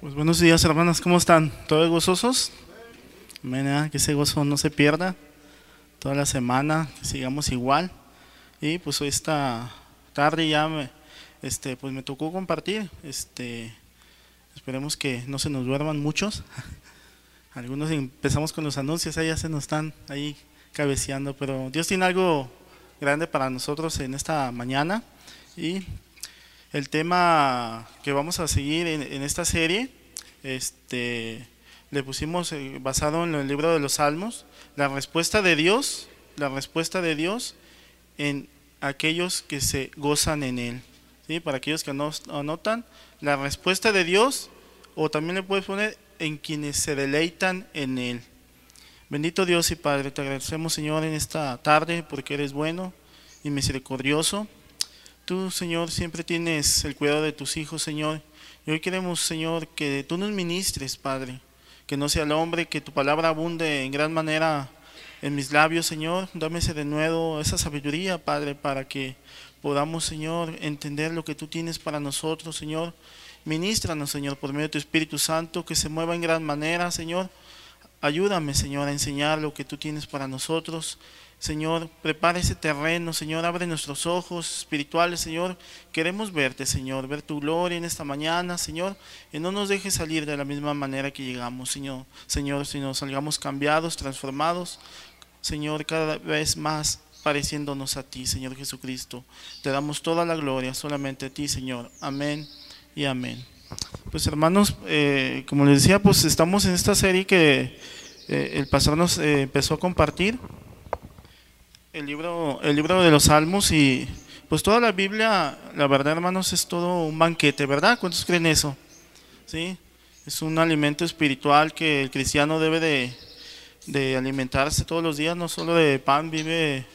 Pues buenos días hermanas, ¿cómo están? ¿Todos gozosos? Amén, que ese gozo no se pierda toda la semana, sigamos igual. Y pues hoy esta tarde ya me, este, pues me tocó compartir. Este, esperemos que no se nos duerman muchos. Algunos empezamos con los anuncios, ahí ya se nos están ahí cabeceando, pero Dios tiene algo grande para nosotros en esta mañana. Y el tema que vamos a seguir en, esta serie, este, le pusimos eh, basado en el libro de los Salmos, la respuesta de Dios, la respuesta de Dios en aquellos que se gozan en Él. ¿sí? Para aquellos que no anotan, la respuesta de Dios, o también le puedes poner en quienes se deleitan en Él. Bendito Dios y Padre, te agradecemos Señor en esta tarde porque eres bueno y misericordioso. Tú, Señor, siempre tienes el cuidado de tus hijos, Señor. Y hoy queremos, Señor, que tú nos ministres, Padre. Que no sea el hombre, que tu palabra abunde en gran manera en mis labios, Señor. Dame ese nuevo, esa sabiduría, Padre, para que podamos, Señor, entender lo que tú tienes para nosotros, Señor. Ministranos, Señor, por medio de tu Espíritu Santo, que se mueva en gran manera, Señor. Ayúdame, Señor, a enseñar lo que tú tienes para nosotros. Señor, prepara ese terreno, Señor, abre nuestros ojos espirituales, Señor. Queremos verte, Señor, ver tu gloria en esta mañana, Señor, y no nos dejes salir de la misma manera que llegamos, Señor. Señor, si nos salgamos cambiados, transformados, Señor, cada vez más pareciéndonos a ti, Señor Jesucristo. Te damos toda la gloria solamente a ti, Señor. Amén y amén. Pues hermanos, eh, como les decía, pues estamos en esta serie que eh, el pastor nos eh, empezó a compartir el libro, el libro de los Salmos y pues toda la Biblia, la verdad hermanos, es todo un banquete, ¿verdad? ¿Cuántos creen eso? ¿Sí? Es un alimento espiritual que el cristiano debe de, de alimentarse todos los días, no solo de pan vive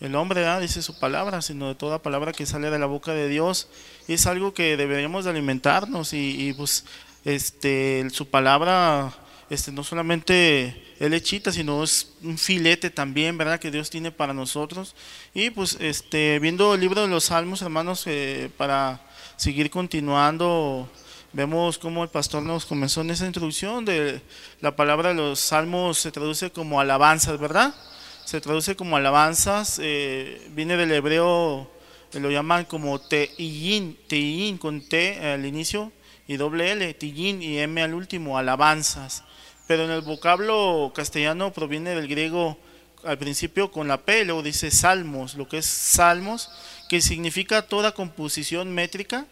el hombre, ¿verdad? dice su palabra, sino de toda palabra que sale de la boca de Dios. Y es algo que deberíamos de alimentarnos y, y pues este, su palabra este, no solamente el lechita, sino es un filete también, ¿verdad? Que Dios tiene para nosotros. Y pues este, viendo el libro de los Salmos, hermanos, eh, para seguir continuando, vemos cómo el pastor nos comenzó en esa introducción de la palabra de los Salmos se traduce como alabanzas, ¿verdad? Se traduce como alabanzas, eh, viene del hebreo, lo llaman como te'in, te'in con T al inicio y doble L, te'in y M al último, alabanzas pero en el vocablo castellano proviene del griego al principio con la P, luego dice salmos, lo que es salmos, que significa toda composición métrica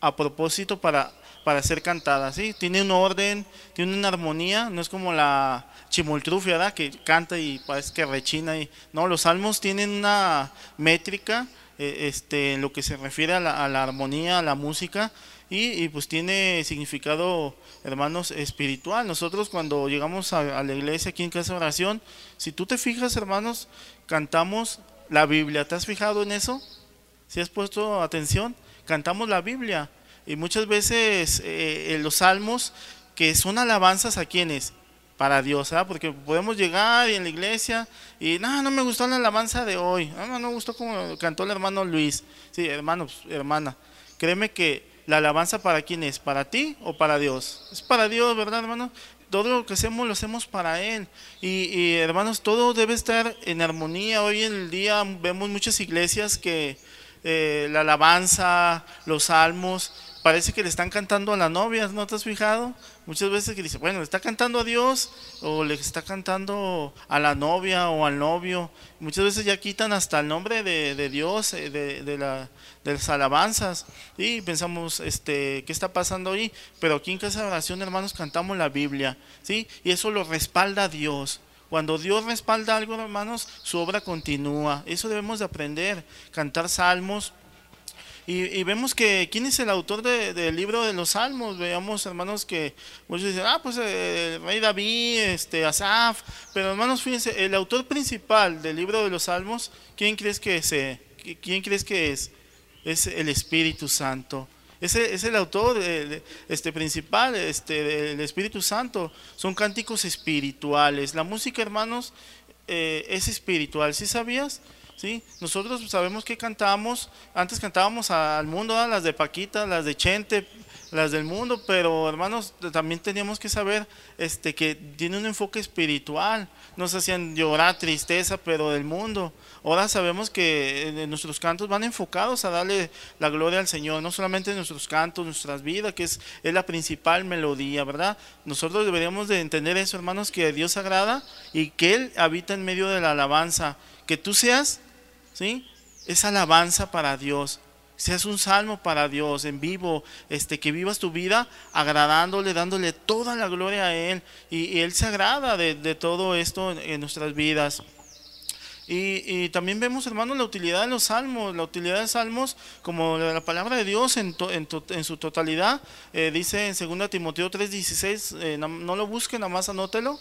a propósito para, para ser cantada, ¿sí? Tiene un orden, tiene una armonía, no es como la chimoltrufia. Que canta y parece que rechina. Y, no, los salmos tienen una métrica eh, este, en lo que se refiere a la, a la armonía, a la música, y, pues tiene significado, hermanos, espiritual. Nosotros cuando llegamos a, la iglesia aquí en Casa de Oración, si tú te fijas, hermanos, cantamos la Biblia. ¿Te has fijado en eso? ¿Si has puesto atención? Cantamos la Biblia. Y muchas veces eh, en los salmos, que son alabanzas a quienes? Para Dios, ¿verdad? Porque podemos llegar y en la iglesia y no, no me gustó la alabanza de hoy, no, no me gustó como cantó el hermano Luis. Sí, hermano, hermana, créeme que ¿La alabanza para quién es? ¿Para ti o para Dios? Es para Dios, ¿verdad, hermano? Todo lo que hacemos lo hacemos para Él. Y, hermanos, todo debe estar en armonía. Hoy en el día vemos muchas iglesias que eh, la alabanza, los salmos, parece que le están cantando a la novia, ¿no te has fijado? Muchas veces que dice, bueno, le está cantando a Dios o le está cantando a la novia o al novio. Muchas veces ya quitan hasta el nombre de, Dios, eh, de, de, la, de, las alabanzas. Y pensamos, este, ¿qué está pasando ahí? Pero aquí en Casa de Oración, hermanos, cantamos la Biblia, ¿sí? Y eso lo respalda Dios. Cuando Dios respalda algo, hermanos, su obra continúa. Eso debemos de aprender. Cantar salmos, y, vemos que, ¿quién es el autor del libro de los Salmos? Veamos, hermanos, que muchos dicen, ah, pues eh, el rey David, este, Asaf, pero hermanos, fíjense, el autor principal del libro de los Salmos, ¿quién crees que es? ¿Quién crees que es? Es el Espíritu Santo. Ese es el autor este, principal este, del Espíritu Santo. Son cánticos espirituales. La música, hermanos, eh, es espiritual. ¿Sí sabías? ¿Sí? Nosotros sabemos que cantamos, antes cantábamos al mundo, las de Paquita, las de Chente, las del mundo, pero hermanos, también teníamos que saber este, que tiene un enfoque espiritual. Nos hacían llorar tristeza, pero del mundo. Ahora sabemos que eh, nuestros cantos van enfocados a darle la gloria al Señor, no solamente nuestros cantos, nuestras vidas, que es, es la principal melodía, ¿verdad? Nosotros deberíamos de entender eso, hermanos, que Dios agrada y que Él habita en medio de la alabanza. Que tú seas, ¿sí? Esa alabanza para Dios seas un salmo para Dios en vivo, este, que vivas tu vida agradándole, dándole toda la gloria a Él. Y, Él se agrada de, todo esto en, nuestras vidas. Y, también vemos, hermanos, la utilidad de los salmos, la utilidad de salmos como la palabra de Dios en, en, su totalidad. Eh, dice en 2 Timoteo 3:16, eh, no, lo busquen, nada más anótelo.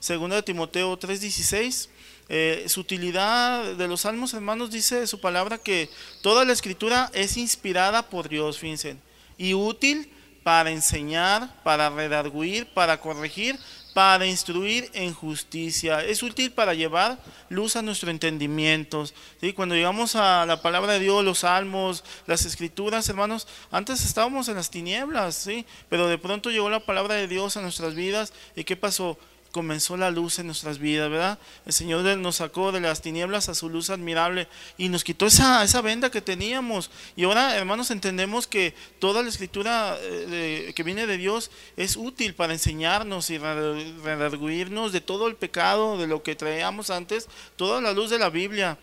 2 Timoteo 3:16 eh, su utilidad de los salmos, hermanos, dice su palabra que toda la escritura es inspirada por Dios, fíjense, y útil para enseñar, para redarguir, para corregir, para instruir en justicia. Es útil para llevar luz a nuestro entendimiento. ¿sí? Cuando llegamos a la palabra de Dios, los salmos, las escrituras, hermanos, antes estábamos en las tinieblas, ¿sí? pero de pronto llegó la palabra de Dios a nuestras vidas. ¿Y qué pasó? Comenzó la luz en nuestras vidas, ¿verdad? El Señor nos sacó de las tinieblas a su luz admirable y nos quitó esa, esa venda que teníamos. Y ahora, hermanos, entendemos que toda la escritura eh, que viene de Dios es útil para enseñarnos y redarguirnos de todo el pecado, de lo que traíamos antes, toda la luz de la Biblia.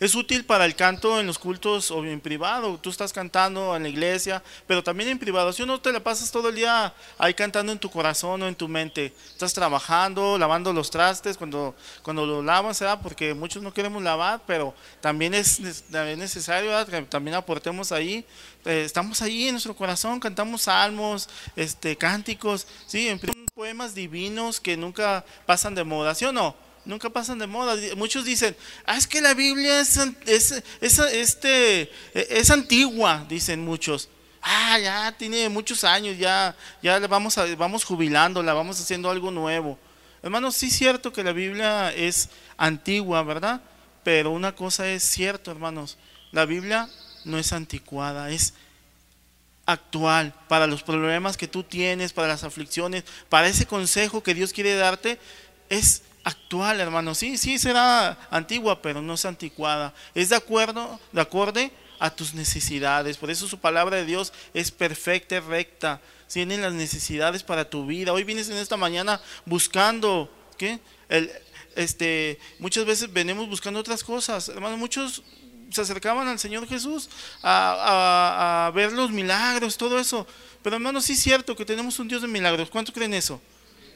Es útil para el canto en los cultos o en privado. Tú estás cantando en la iglesia, pero también en privado. Si no te la pasas todo el día ahí cantando en tu corazón o en tu mente, estás trabajando, lavando los trastes cuando, cuando lo lavas, ¿verdad? porque muchos no queremos lavar, pero también es, necesario que también aportemos ahí. Eh, estamos ahí en nuestro corazón, cantamos salmos, este, cánticos, ¿sí? poemas divinos que nunca pasan de moda, ¿sí o no? Nunca pasan de moda. Muchos dicen, ah, es que la Biblia es, es, este, e, es antigua, dicen muchos. Ah, ya tiene muchos años, ya, ya vamos, a, vamos jubilándola, vamos haciendo algo nuevo. Hermanos, sí es cierto que la Biblia es antigua, ¿verdad? Pero una cosa es cierto, hermanos, la Biblia no es anticuada, es actual para los problemas que tú tienes, para las aflicciones, para ese consejo que Dios quiere darte, es actual, hermano. Sí, sí será antigua, pero no es anticuada. Es de acuerdo, de acorde a tus necesidades. Por eso su palabra de Dios es perfecta y recta. Tienen las necesidades para tu vida. Hoy vienes en esta mañana buscando, ¿qué? El, este, muchas veces venimos buscando otras cosas. Hermano, muchos se acercaban al Señor Jesús a, a ver los milagros, todo eso. Pero hermano, sí es cierto que tenemos un Dios de milagros. ¿Cuánto creen eso?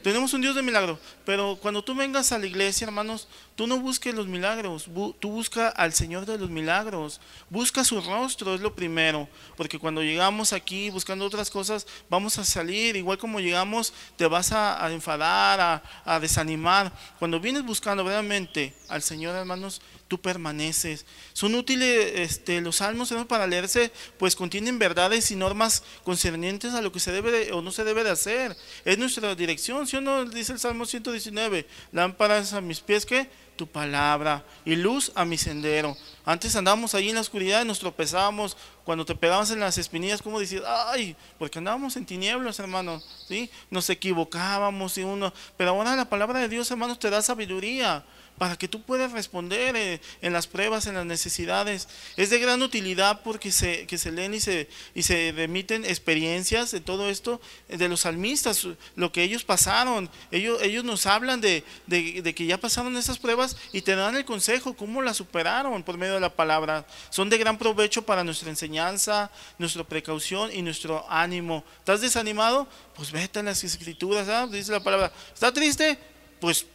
Tenemos un Dios de milagro, pero cuando tú vengas a la iglesia, hermanos, tú no busques los milagros, tú busca al Señor de los milagros, busca su rostro, es lo primero, porque cuando llegamos aquí buscando otras cosas, vamos a salir, igual como llegamos, te vas a, enfadar, a, a desanimar. Cuando vienes buscando realmente al Señor, hermanos, tú permaneces. Son útiles este, los salmos para leerse, pues contienen verdades y normas concernientes a lo que se debe o no se debe de hacer. Es nuestra dirección, ¿sí o no? Dice el Salmo 119, lámparas a mis pies, que tu palabra y luz a mi sendero. Antes andábamos ahí en la oscuridad y nos tropezábamos. Cuando te pegabas en las espinillas, como decías, ay, porque andábamos en tinieblas, hermanos, ¿sí? Nos equivocábamos y uno. Pero ahora la palabra de Dios, hermanos, te da sabiduría para que tú puedas responder eh, en las pruebas, en las necesidades. Es de gran utilidad porque se, que se leen y se, y se remiten experiencias de todo esto eh, de los salmistas, lo que ellos pasaron. Ellos, ellos nos hablan de, de, que ya pasaron esas pruebas y te dan el consejo, cómo las superaron por medio de la palabra. Son de gran provecho para nuestra enseñanza, nuestra precaución y nuestro ánimo. ¿Estás desanimado? Pues vete a las escrituras, ¿ah? dice la palabra. ¿Está triste? Pues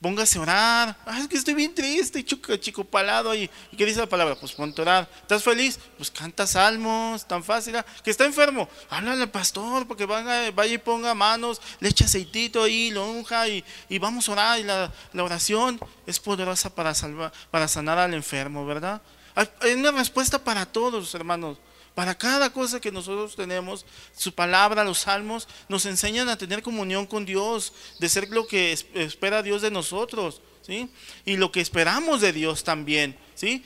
Póngase a orar. Ay, es que estoy bien triste, chico, palado. ¿Y qué dice la palabra? Pues ponte a orar. ¿Estás feliz? Pues canta salmos, tan fácil. ¿ah? Que está enfermo, háblale al pastor porque vaya, vaya y ponga manos, le eche aceitito ahí, lo unja y, vamos a orar. Y la, la, oración es poderosa para, salvar, para sanar al enfermo, ¿verdad? Hay una respuesta para todos, hermanos. Para cada cosa que nosotros tenemos, su palabra, los salmos, nos enseñan a tener comunión con Dios, de ser lo que espera Dios de nosotros, ¿sí? Y lo que esperamos de Dios también, ¿sí?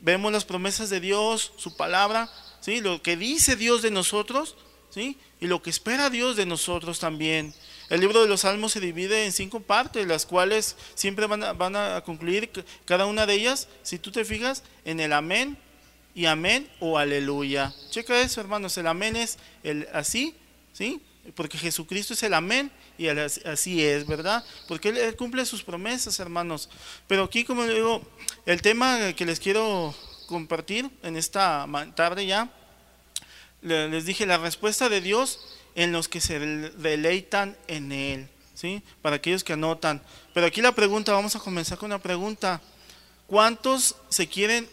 Vemos las promesas de Dios, su palabra, ¿sí? Lo que dice Dios de nosotros, ¿sí? Y lo que espera Dios de nosotros también. El libro de los Salmos se divide en cinco partes, las cuales siempre van a, van a concluir cada una de ellas, si tú te fijas, en el amén y amén o aleluya. Checa eso, hermanos, el amén es el así, ¿sí? Porque Jesucristo es el amén y así es, ¿verdad? Porque él, cumple sus promesas, hermanos. Pero aquí, como digo, el tema que les quiero compartir en esta tarde ya, les dije la respuesta de Dios en los que se deleitan en Él, ¿sí? Para aquellos que anotan. Pero aquí la pregunta, vamos a comenzar con una pregunta. ¿Cuántos se quieren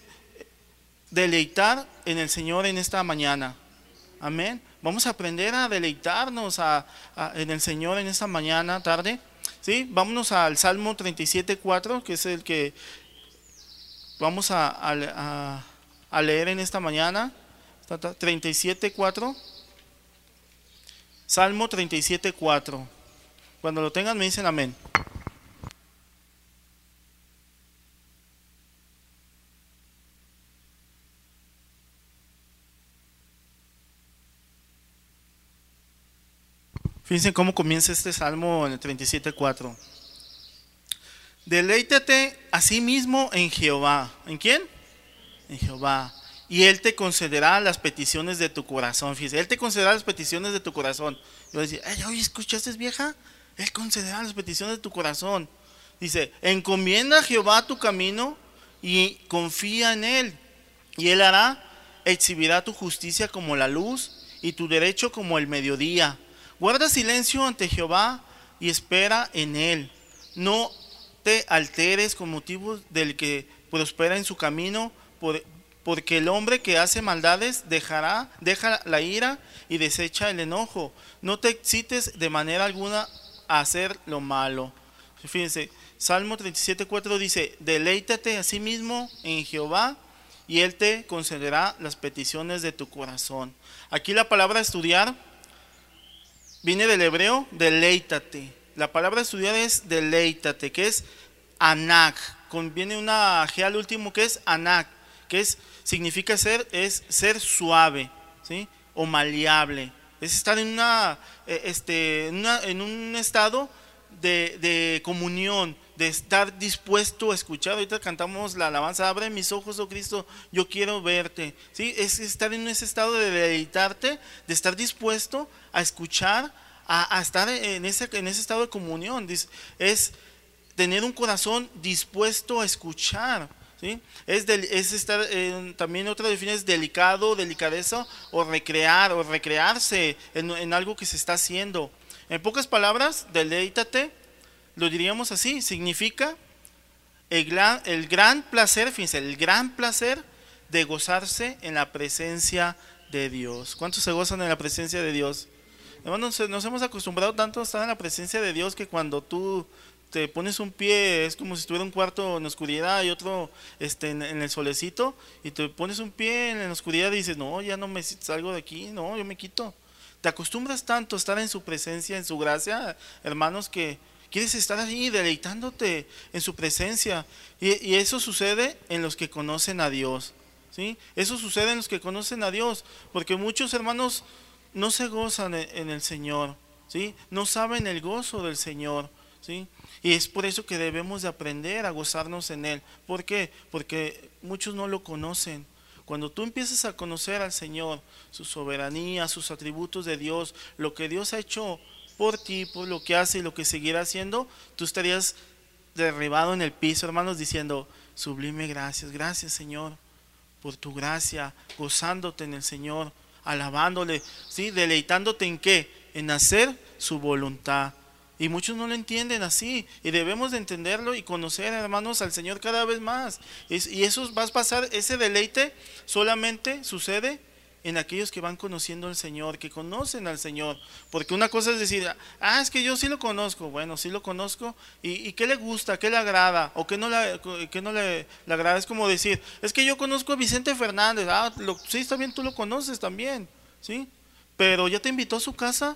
deleitar en el Señor en esta mañana? Amén. Vamos a aprender a deleitarnos en el Señor en esta mañana, tarde. ¿Sí? Vámonos al Salmo 37.4, que es el que vamos a, a leer en esta mañana. 37.4. Salmo 37.4. Cuando lo tengan me dicen amén. Fíjense cómo comienza este salmo en el 37.4. Deleítate a sí mismo en Jehová. ¿En quién? En Jehová. Y Él te concederá las peticiones de tu corazón. Fíjense, Él te concederá las peticiones de tu corazón. Yo decía, oye, ¿escuchaste vieja? Él concederá las peticiones de tu corazón. Dice, encomienda a Jehová tu camino y confía en Él. Y Él hará, exhibirá tu justicia como la luz y tu derecho como el mediodía. Guarda silencio ante Jehová y espera en Él. No te alteres con motivos del que prospera en su camino, porque el hombre que hace maldades dejará, deja la ira y desecha el enojo. No te excites de manera alguna a hacer lo malo. Fíjense, Salmo 37.4 dice, deleítate a sí mismo en Jehová y Él te concederá las peticiones de tu corazón. Aquí la palabra estudiar Viene del hebreo deleítate. La palabra estudiar es deleítate, que es anak. Conviene una G al último que es anak, que es, significa ser, es ser suave, ¿sí? O maleable. Es estar en, una, eh, este, en un estado de, de, comunión, de estar dispuesto a escuchar. Ahorita cantamos la alabanza, abre mis ojos, oh Cristo, yo quiero verte. ¿Sí? Es estar en ese estado de deleitarte, de estar dispuesto a escuchar, a, estar en ese, en ese estado de comunión. Es tener un corazón dispuesto a escuchar. ¿sí? Es, es estar, también otra definición es delicado, delicadeza o recrear o recrearse en, en, algo que se está haciendo. En pocas palabras, deleítate, lo diríamos así, significa el gran, el gran placer, fíjense, el gran placer de gozarse en la presencia de Dios. ¿Cuántos se gozan en la presencia de Dios? Hermanos, nos hemos acostumbrado tanto a estar en la presencia de Dios que cuando tú te pones un pie es como si estuviera un cuarto en oscuridad y otro este, en, el solecito y te pones un pie en la oscuridad y dices, no, ya no me salgo de aquí, no, yo me quito. Te acostumbras tanto a estar en su presencia, en su gracia, hermanos, que quieres estar ahí deleitándote en su presencia. Y, eso sucede en los que conocen a Dios. ¿sí? Eso sucede en los que conocen a Dios, porque muchos hermanos no se gozan en el Señor, ¿sí? No saben el gozo del Señor, ¿sí? Y es por eso que debemos de aprender a gozarnos en Él. ¿Por qué? Porque muchos no lo conocen. Cuando tú empiezas a conocer al Señor, su soberanía, sus atributos de Dios, lo que Dios ha hecho por ti, por lo que hace y lo que seguirá haciendo, tú estarías derribado en el piso, hermanos, diciendo, sublime gracias, gracias Señor, por tu gracia, gozándote en el Señor, alabándole, ¿sí? Deleitándote en qué? En hacer su voluntad. Y muchos no lo entienden así. Y debemos de entenderlo y conocer, hermanos, al Señor cada vez más. y eso va a pasar, ese deleite solamente sucede en aquellos que van conociendo al Señor, que conocen al Señor. Porque una cosa es decir, ah, es que yo sí lo conozco. Bueno, sí lo conozco. ¿Y, qué le gusta? ¿Qué le agrada? ¿O qué no, le, qué no le, agrada? Es como decir, es que yo conozco a Vicente Fernández. Ah, lo, sí, está bien, tú lo conoces también. ¿Sí? Pero ya te invitó a su casa.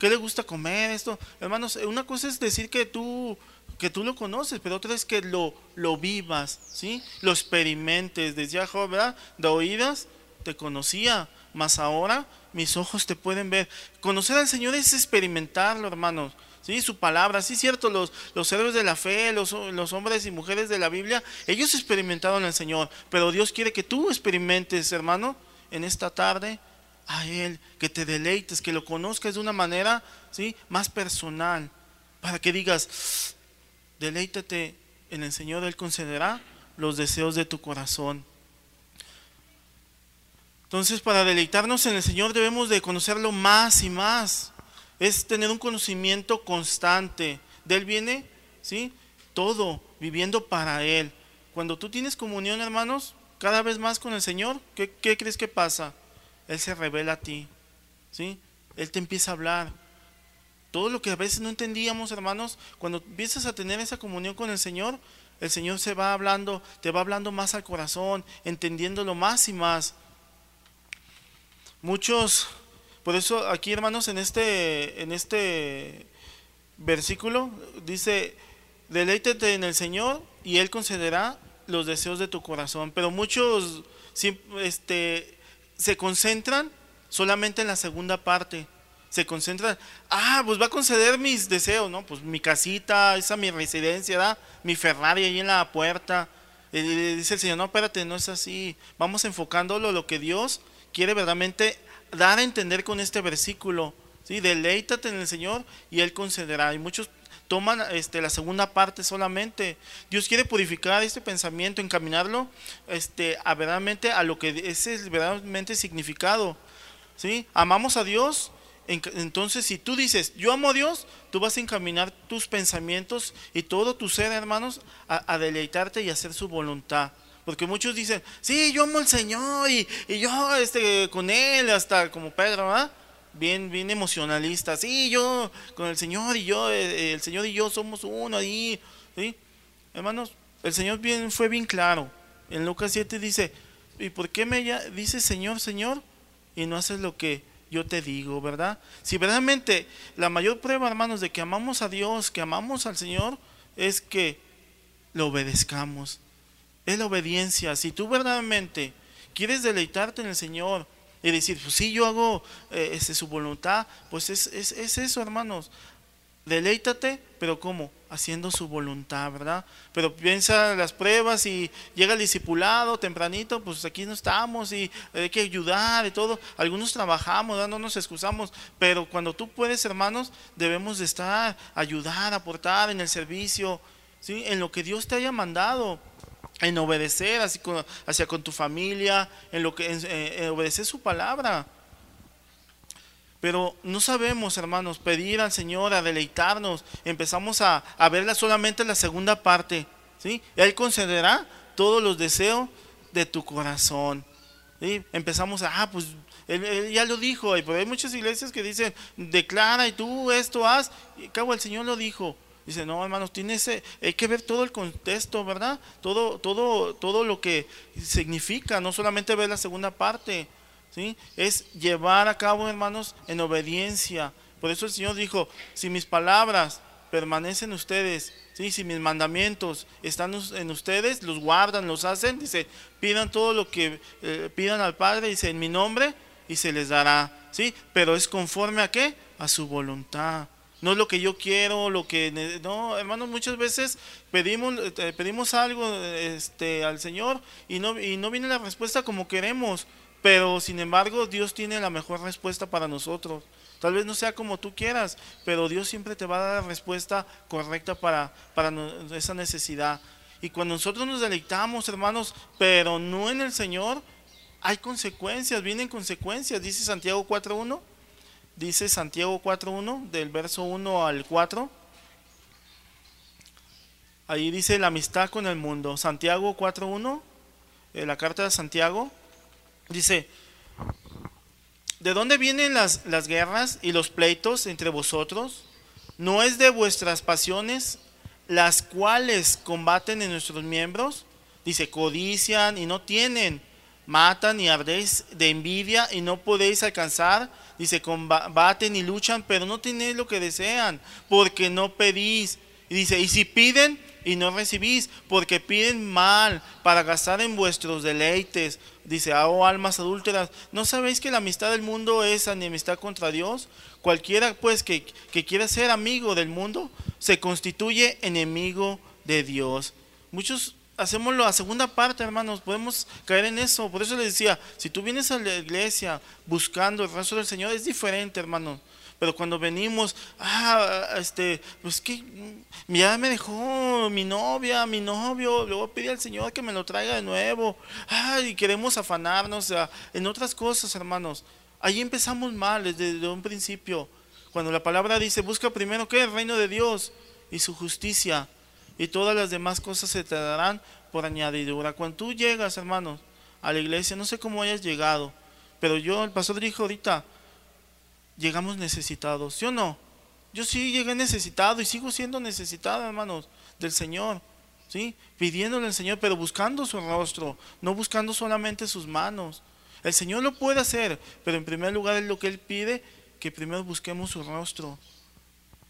¿Qué le gusta comer? Esto, hermanos, una cosa es decir que tú que tú lo conoces, pero otra es que lo, lo vivas, ¿sí? Lo experimentes, desde ya, ¿verdad? De oídas te conocía, mas ahora mis ojos te pueden ver. Conocer al Señor es experimentarlo, hermanos. ¿Sí? Su palabra, sí, cierto, los, los héroes de la fe, los, los hombres y mujeres de la Biblia, ellos experimentaron al Señor, pero Dios quiere que tú experimentes, hermano, en esta tarde a Él, que te deleites, que lo conozcas de una manera ¿sí? más personal, para que digas, deleítate en el Señor, Él concederá los deseos de tu corazón. Entonces, para deleitarnos en el Señor debemos de conocerlo más y más. Es tener un conocimiento constante. De Él viene, ¿sí? Todo, viviendo para Él. Cuando tú tienes comunión, hermanos, cada vez más con el Señor, ¿qué, crees que pasa? Él se revela a ti, ¿sí? Él te empieza a hablar. Todo lo que a veces no entendíamos, hermanos, cuando empiezas a tener esa comunión con el Señor, el Señor se va hablando, te va hablando más al corazón, entendiéndolo más y más. Muchos, por eso aquí, hermanos, en este, en este versículo dice, deleítete en el Señor y Él concederá los deseos de tu corazón. Pero muchos este, se concentran solamente en la segunda parte. Se concentran, ah, pues va a conceder mis deseos, ¿no? Pues mi casita, esa mi residencia, mi Ferrari ahí en la puerta. Y dice el Señor, no, espérate, no es así. Vamos enfocándolo lo que Dios quiere verdaderamente dar a entender con este versículo. ¿sí? Deleítate en el Señor y Él concederá. Y muchos toman este, la segunda parte solamente. Dios quiere purificar este pensamiento, encaminarlo este, a verdaderamente a lo que ese es verdaderamente significado. ¿sí? Amamos a Dios, entonces si tú dices, yo amo a Dios, tú vas a encaminar tus pensamientos y todo tu ser, hermanos, a, deleitarte y hacer su voluntad. Porque muchos dicen, sí, yo amo al Señor y, y yo este, con Él, hasta como Pedro, ¿verdad? bien, bien emocionalista. Sí, yo con el Señor y yo, eh, el Señor y yo somos uno ahí. ¿sí? Hermanos, el Señor bien, fue bien claro. En Lucas 7 dice, ¿y por qué me dice Señor, Señor? Y no haces lo que yo te digo, ¿verdad? Si verdaderamente la mayor prueba, hermanos, de que amamos a Dios, que amamos al Señor, es que lo obedezcamos. Es la obediencia. Si tú verdaderamente quieres deleitarte en el Señor, y decir, pues sí, yo hago eh, este, su voluntad, pues es, es, eso, hermanos. Deleítate, pero ¿cómo? Haciendo su voluntad, ¿verdad? Pero piensa las pruebas y llega el discipulado tempranito, pues aquí no estamos y hay que ayudar y todo. Algunos trabajamos, no nos excusamos, pero cuando tú puedes, hermanos, debemos de estar, ayudar, aportar en el servicio, ¿sí? En lo que Dios te haya mandado en obedecer hacia con tu familia, en lo que en, obedecer su palabra. Pero no sabemos, hermanos, pedir al Señor a deleitarnos. Empezamos a, a verla solamente la segunda parte. ¿sí? Él concederá todos los deseos de tu corazón. ¿sí? Empezamos a, ah, pues él, ya lo dijo. Hay muchas iglesias que dicen, declara y tú esto haz. Y cabo, el Señor lo dijo. Dice, no, hermanos, tiene ese, hay que ver todo el contexto, ¿verdad? Todo, todo, todo lo que significa, no solamente ver la segunda parte, ¿sí? Es llevar a cabo, hermanos, en obediencia. Por eso el Señor dijo, si mis palabras permanecen ustedes, ¿sí? si mis mandamientos están en ustedes, los guardan, los hacen, dice, pidan todo lo que eh, pidan al Padre, dice, en mi nombre, y se les dará, ¿sí? Pero es conforme a qué? A su voluntad no es lo que yo quiero, lo que no, hermanos, muchas veces pedimos eh, pedimos algo este al Señor y no y no viene la respuesta como queremos, pero sin embargo Dios tiene la mejor respuesta para nosotros. Tal vez no sea como tú quieras, pero Dios siempre te va a dar la respuesta correcta para para esa necesidad. Y cuando nosotros nos deleitamos, hermanos, pero no en el Señor, hay consecuencias, vienen consecuencias, dice Santiago 4:1 dice Santiago 4.1, del verso 1 al 4. Ahí dice la amistad con el mundo. Santiago 4.1, eh, la carta de Santiago, dice, ¿de dónde vienen las, las guerras y los pleitos entre vosotros? ¿No es de vuestras pasiones las cuales combaten en nuestros miembros? Dice, codician y no tienen, matan y ardéis de envidia y no podéis alcanzar Dice, combaten y luchan, pero no tenéis lo que desean, porque no pedís. Y dice, y si piden, y no recibís, porque piden mal para gastar en vuestros deleites. Dice, ah, oh almas adúlteras, ¿no sabéis que la amistad del mundo es enemistad contra Dios? Cualquiera pues que, que quiera ser amigo del mundo se constituye enemigo de Dios. Muchos hacemos la segunda parte, hermanos, podemos caer en eso. Por eso les decía, si tú vienes a la iglesia buscando el rostro del Señor, es diferente, hermanos. Pero cuando venimos, ah, este, pues que ya me dejó mi novia, mi novio, a pedir al Señor que me lo traiga de nuevo. Ah, y queremos afanarnos en otras cosas, hermanos. Ahí empezamos mal desde, un principio. Cuando la palabra dice, busca primero que el reino de Dios y su justicia, y todas las demás cosas se te darán por añadidura. Cuando tú llegas, hermanos, a la iglesia, no sé cómo hayas llegado, pero yo, el pastor dijo ahorita, llegamos necesitados, ¿sí o no? Yo sí llegué necesitado y sigo siendo necesitado, hermanos, del Señor, ¿sí? Pidiéndole al Señor, pero buscando su rostro, no buscando solamente sus manos. El Señor lo puede hacer, pero en primer lugar es lo que Él pide, que primero busquemos su rostro.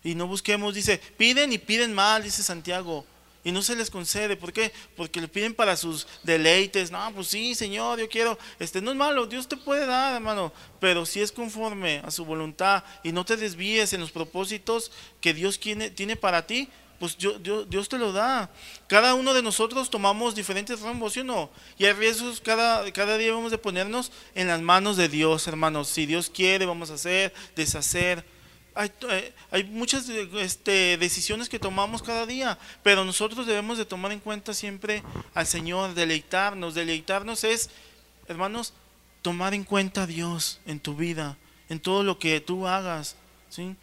Y no busquemos, dice, piden y piden mal, dice Santiago y no se les concede. ¿Por qué? Porque le piden para sus deleites. No, pues sí, Señor, yo quiero. Este no es malo, Dios te puede dar, hermano, pero si es conforme a su voluntad y no te desvíes en los propósitos que Dios tiene, tiene para ti, pues Dios, Dios, te lo da. Cada uno de nosotros tomamos diferentes rumbos, ¿sí o no? Y hay riesgos, cada, cada día vamos a ponernos en las manos de Dios, hermanos. Si Dios quiere, vamos a hacer, deshacer eh, hay, muchas este, decisiones que tomamos cada día, pero nosotros debemos de tomar en cuenta siempre al Señor, deleitarnos. Deleitarnos es, hermanos, tomar en cuenta a Dios en tu vida, en todo lo que tú hagas. ¿sí?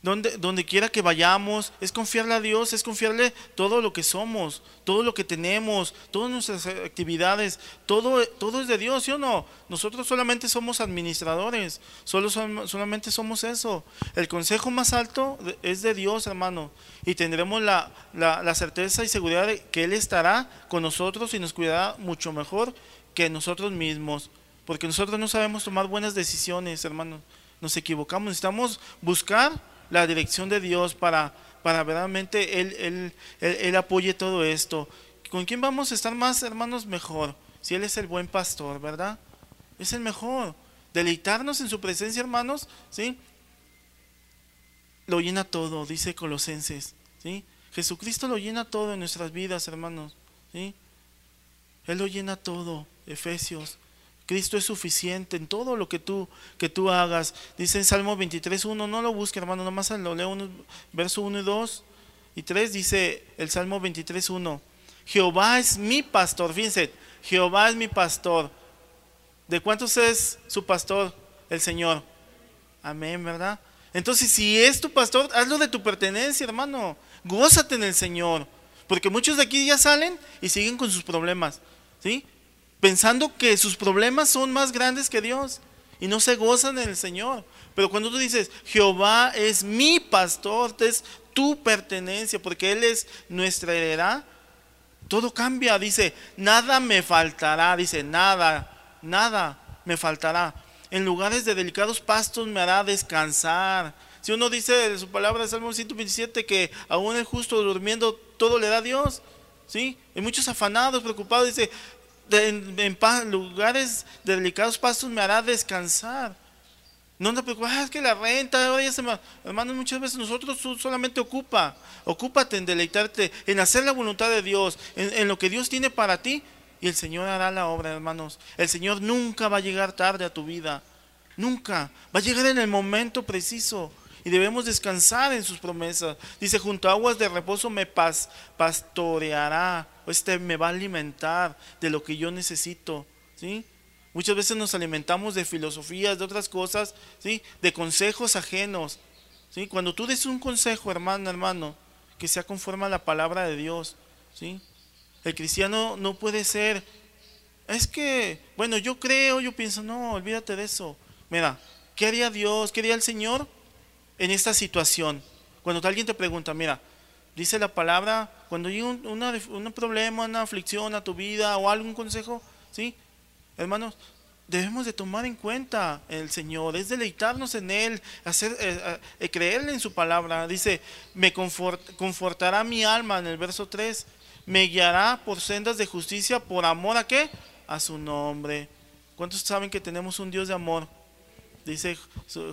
Donde, donde quiera que vayamos, es confiarle a Dios, es confiarle todo lo que somos, todo lo que tenemos, todas nuestras actividades, todo, todo es de Dios, ¿sí o no? Nosotros solamente somos administradores, solo solamente somos eso. El consejo más alto es de Dios, hermano, y tendremos la, la certeza y seguridad de que Él estará con nosotros y nos cuidará mucho mejor que nosotros mismos, porque nosotros no sabemos tomar buenas decisiones, hermano. Nos equivocamos, necesitamos buscar la dirección de Dios para, para verdaderamente él, él, él, apoye todo esto. ¿Con quién vamos a estar más, hermanos, mejor? Si Él es el buen pastor, ¿verdad? Es el mejor. Deleitarnos en su presencia, hermanos, ¿sí? Lo llena todo, dice Colosenses, ¿sí? Jesucristo lo llena todo en nuestras vidas, hermanos, ¿sí? Él lo llena todo, Efesios. Cristo es suficiente en todo lo que tú, que tú hagas. Dice en Salmo 23.1, no lo busque hermano, nomás lo leo, verso 1 y 2 y 3, dice el Salmo 23.1, Jehová es mi pastor, fíjense, Jehová es mi pastor. ¿De cuántos es su pastor? El Señor. Amén, ¿verdad? Entonces, si es tu pastor, hazlo de tu pertenencia, hermano. Gózate en el Señor. Porque muchos de aquí ya salen y siguen con sus problemas. ¿Sí? Pensando que sus problemas son más grandes que Dios y no se gozan en el Señor. Pero cuando tú dices, Jehová es mi pastor, es tu pertenencia, porque Él es nuestra heredad, todo cambia. Dice, nada me faltará, dice, nada, nada me faltará. En lugares de delicados pastos me hará descansar. Si uno dice de su palabra de Salmo 127 que aún el justo durmiendo todo le da a Dios, ¿sí? Hay muchos afanados, preocupados, dice, en, lugares de delicados pastos me hará descansar. No te preocupes, ah, es que la renta, oye, hermanos, muchas veces nosotros solamente ocupa, ocúpate en deleitarte, en hacer la voluntad de Dios, en, lo que Dios tiene para ti, y el Señor hará la obra, hermanos. El Señor nunca va a llegar tarde a tu vida, nunca, va a llegar en el momento preciso y debemos descansar en sus promesas. Dice, junto a aguas de reposo me pastoreará, este me va a alimentar de lo que yo necesito, ¿sí? Muchas veces nos alimentamos de filosofías, de otras cosas, ¿sí? De consejos ajenos, ¿sí? Cuando tú des un consejo, hermano, hermano, que sea conforme a la palabra de Dios, ¿sí? El cristiano no puede ser, es que, bueno, yo creo, yo pienso, no, olvídate de eso. Mira, ¿qué haría Dios? ¿Qué haría el Señor? en esta situación. Cuando alguien te pregunta, mira, dice la palabra, cuando hay un, problema, una aflicción a tu vida o algún consejo, ¿sí? Hermanos, debemos de tomar en cuenta el Señor, es deleitarnos en Él, hacer, eh, eh, creerle en su palabra. Dice, me confortará mi alma en el verso 3, me guiará por sendas de justicia por amor a qué? A su nombre. ¿Cuántos saben que tenemos un Dios de amor? Dice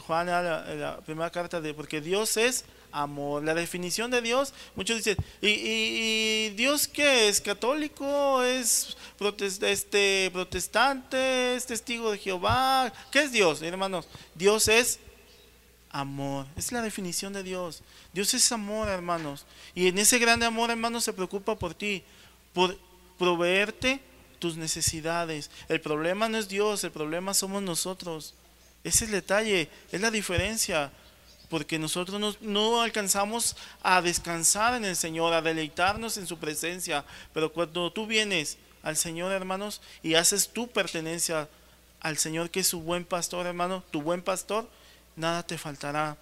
Juan la, primera carta de, porque Dios es amor. La definición de Dios, muchos dicen, ¿y, Dios qué es? ¿Católico? ¿Es este, protestante? ¿Es testigo de Jehová? ¿Qué es Dios, hermanos? Dios es amor. Es la definición de Dios. Dios es amor, hermanos. Y en ese grande amor, hermanos, se preocupa por ti, por proveerte tus necesidades. El problema no es Dios, el problema somos nosotros. Ese es el detalle, es la diferencia porque nosotros no, alcanzamos a descansar en el Señor, a deleitarnos en su presencia, pero cuando tú vienes al Señor, hermanos, y haces tu pertenencia al Señor, que es su buen pastor, hermano, tu buen pastor, nada te faltará.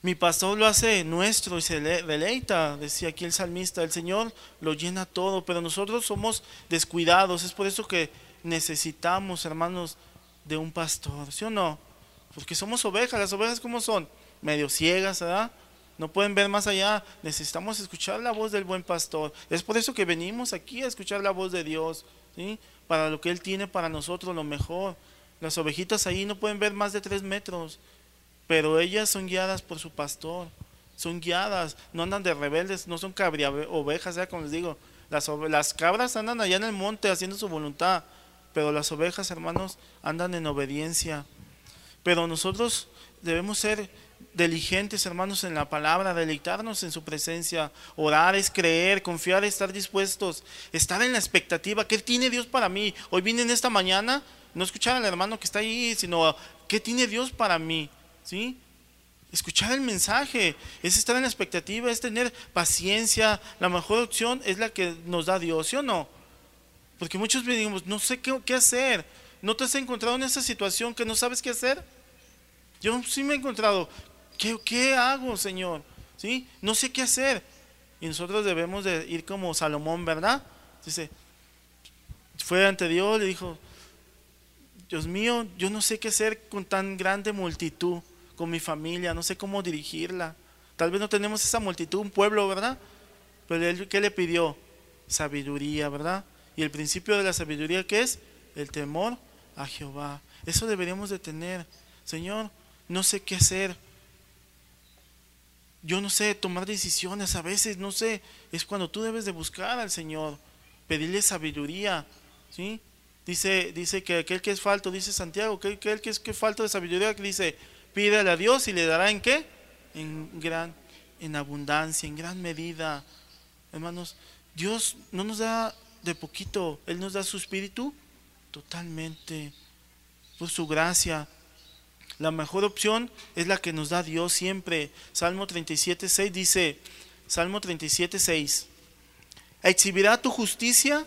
Mi pastor lo hace nuestro y se deleita, decía aquí el salmista, el Señor lo llena todo, pero nosotros somos descuidados, es por eso que necesitamos, hermanos, de un pastor, ¿sí o no? Porque somos ovejas, las ovejas como son, medio ciegas, ¿verdad? No pueden ver más allá. Necesitamos escuchar la voz del buen pastor. Es por eso que venimos aquí a escuchar la voz de Dios, ¿sí? Para lo que Él tiene para nosotros, lo mejor. Las ovejitas ahí no pueden ver más de tres metros, pero ellas son guiadas por su pastor. Son guiadas, no andan de rebeldes, no son cabria ovejas, ¿ya? como les digo. Las, las cabras andan allá en el monte haciendo su voluntad, pero las ovejas, hermanos, andan en obediencia. Pero nosotros debemos ser diligentes, hermanos, en la palabra, deleitarnos en su presencia. Orar es creer, confiar, estar dispuestos, estar en la expectativa. ¿Qué tiene Dios para mí? Hoy vine en esta mañana, no escuchar al hermano que está ahí, sino ¿qué tiene Dios para mí? ¿Sí? Escuchar el mensaje, es estar en la expectativa, es tener paciencia. La mejor opción es la que nos da Dios, ¿sí o no? Porque muchos venimos, no sé qué, qué hacer. ¿No te has encontrado en esa situación que no sabes qué hacer? Yo sí me he encontrado, ¿qué, hago, Señor? ¿Sí? No sé qué hacer. Y nosotros debemos de ir como Salomón, ¿verdad? Dice, fue ante Dios, le dijo, Dios mío, yo no sé qué hacer con tan grande multitud, con mi familia, no sé cómo dirigirla. Tal vez no tenemos esa multitud, un pueblo, ¿verdad? Pero él, ¿qué le pidió? Sabiduría, ¿verdad? Y el principio de la sabiduría, ¿qué es? El temor a Jehová. Eso deberíamos de tener. Señor, no sé qué hacer. Yo no sé tomar decisiones a veces, no sé. Es cuando tú debes de buscar al Señor, pedirle sabiduría. ¿sí? Dice, dice que aquel que es falto, dice Santiago, que aquel que es que falta de sabiduría, que dice, pídele a Dios y le dará en qué? En gran, en abundancia, en gran medida. Hermanos, Dios no nos da de poquito, Él nos da su espíritu totalmente por su gracia. La mejor opción es la que nos da Dios siempre. Salmo 37, 6 dice, Salmo 37, 6, exhibirá tu justicia,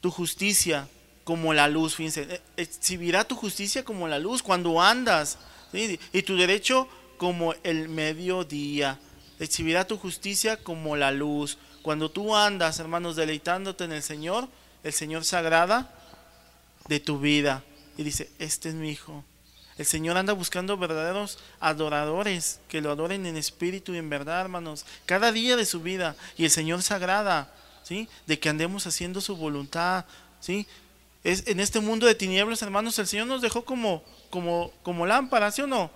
tu justicia como la luz, fíjense, eh, exhibirá tu justicia como la luz cuando andas, y tu derecho como el mediodía. Exhibirá tu justicia como la luz. Cuando tú andas, hermanos, deleitándote en el Señor, el Señor se agrada de tu vida y dice, este es mi hijo. El Señor anda buscando verdaderos adoradores que lo adoren en espíritu y en verdad, hermanos, cada día de su vida. Y el Señor se agrada, ¿sí? De que andemos haciendo su voluntad, ¿sí? Es, en este mundo de tinieblas, hermanos, el Señor nos dejó como, como, como lámpara, ¿sí o no?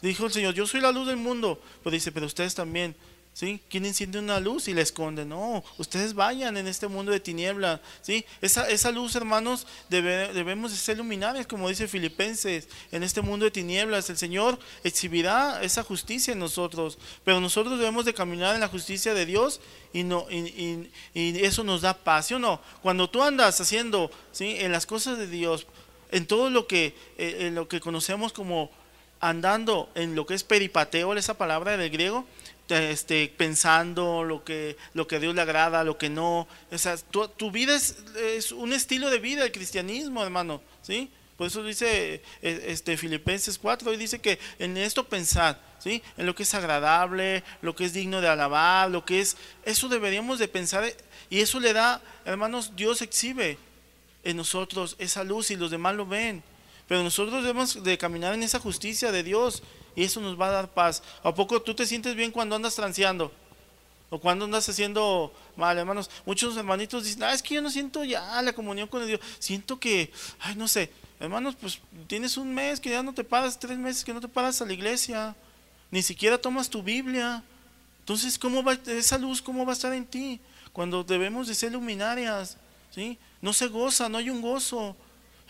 Dijo el Señor, yo soy la luz del mundo. Pero dice, pero ustedes también ¿sí? ¿Quién enciende una luz y la esconde? No, ustedes vayan en este mundo de tiniebla, ¿sí? Esa, esa luz, hermanos, debemos de ser luminares, como dice Filipenses, en este mundo de tinieblas. El Señor exhibirá esa justicia en nosotros, pero nosotros debemos de caminar en la justicia de Dios y, no, y, eso nos da paz, ¿sí o no? Cuando tú andas haciendo, ¿sí? En las cosas de Dios, en todo lo que, eh, en lo que conocemos como andando en lo que es peripateo, esa palabra del griego, este, pensando lo que, lo que a Dios le agrada, lo que no. O tu, vida es, un estilo de vida, el cristianismo, hermano. ¿sí? Por eso dice e, este, Filipenses 4, y dice que en esto pensar, ¿sí? en lo que es agradable, lo que es digno de alabar, lo que es... Eso deberíamos de pensar y eso le da, hermanos, Dios exhibe en nosotros esa luz y los demás lo ven. Pero nosotros debemos de caminar en esa justicia de Dios y eso nos va a dar paz. ¿A poco tú te sientes bien cuando andas transeando? O cuando andas haciendo mal, hermanos. Muchos hermanitos dicen, ah, es que yo no siento ya la comunión con Dios. Siento que, ay, no sé, hermanos, pues tienes un mes que ya no te paras, tres meses que no te paras a la iglesia. Ni siquiera tomas tu Biblia. Entonces, ¿cómo va esa luz, cómo va a estar en ti? Cuando debemos de ser luminarias, ¿sí? No se goza, no hay un gozo.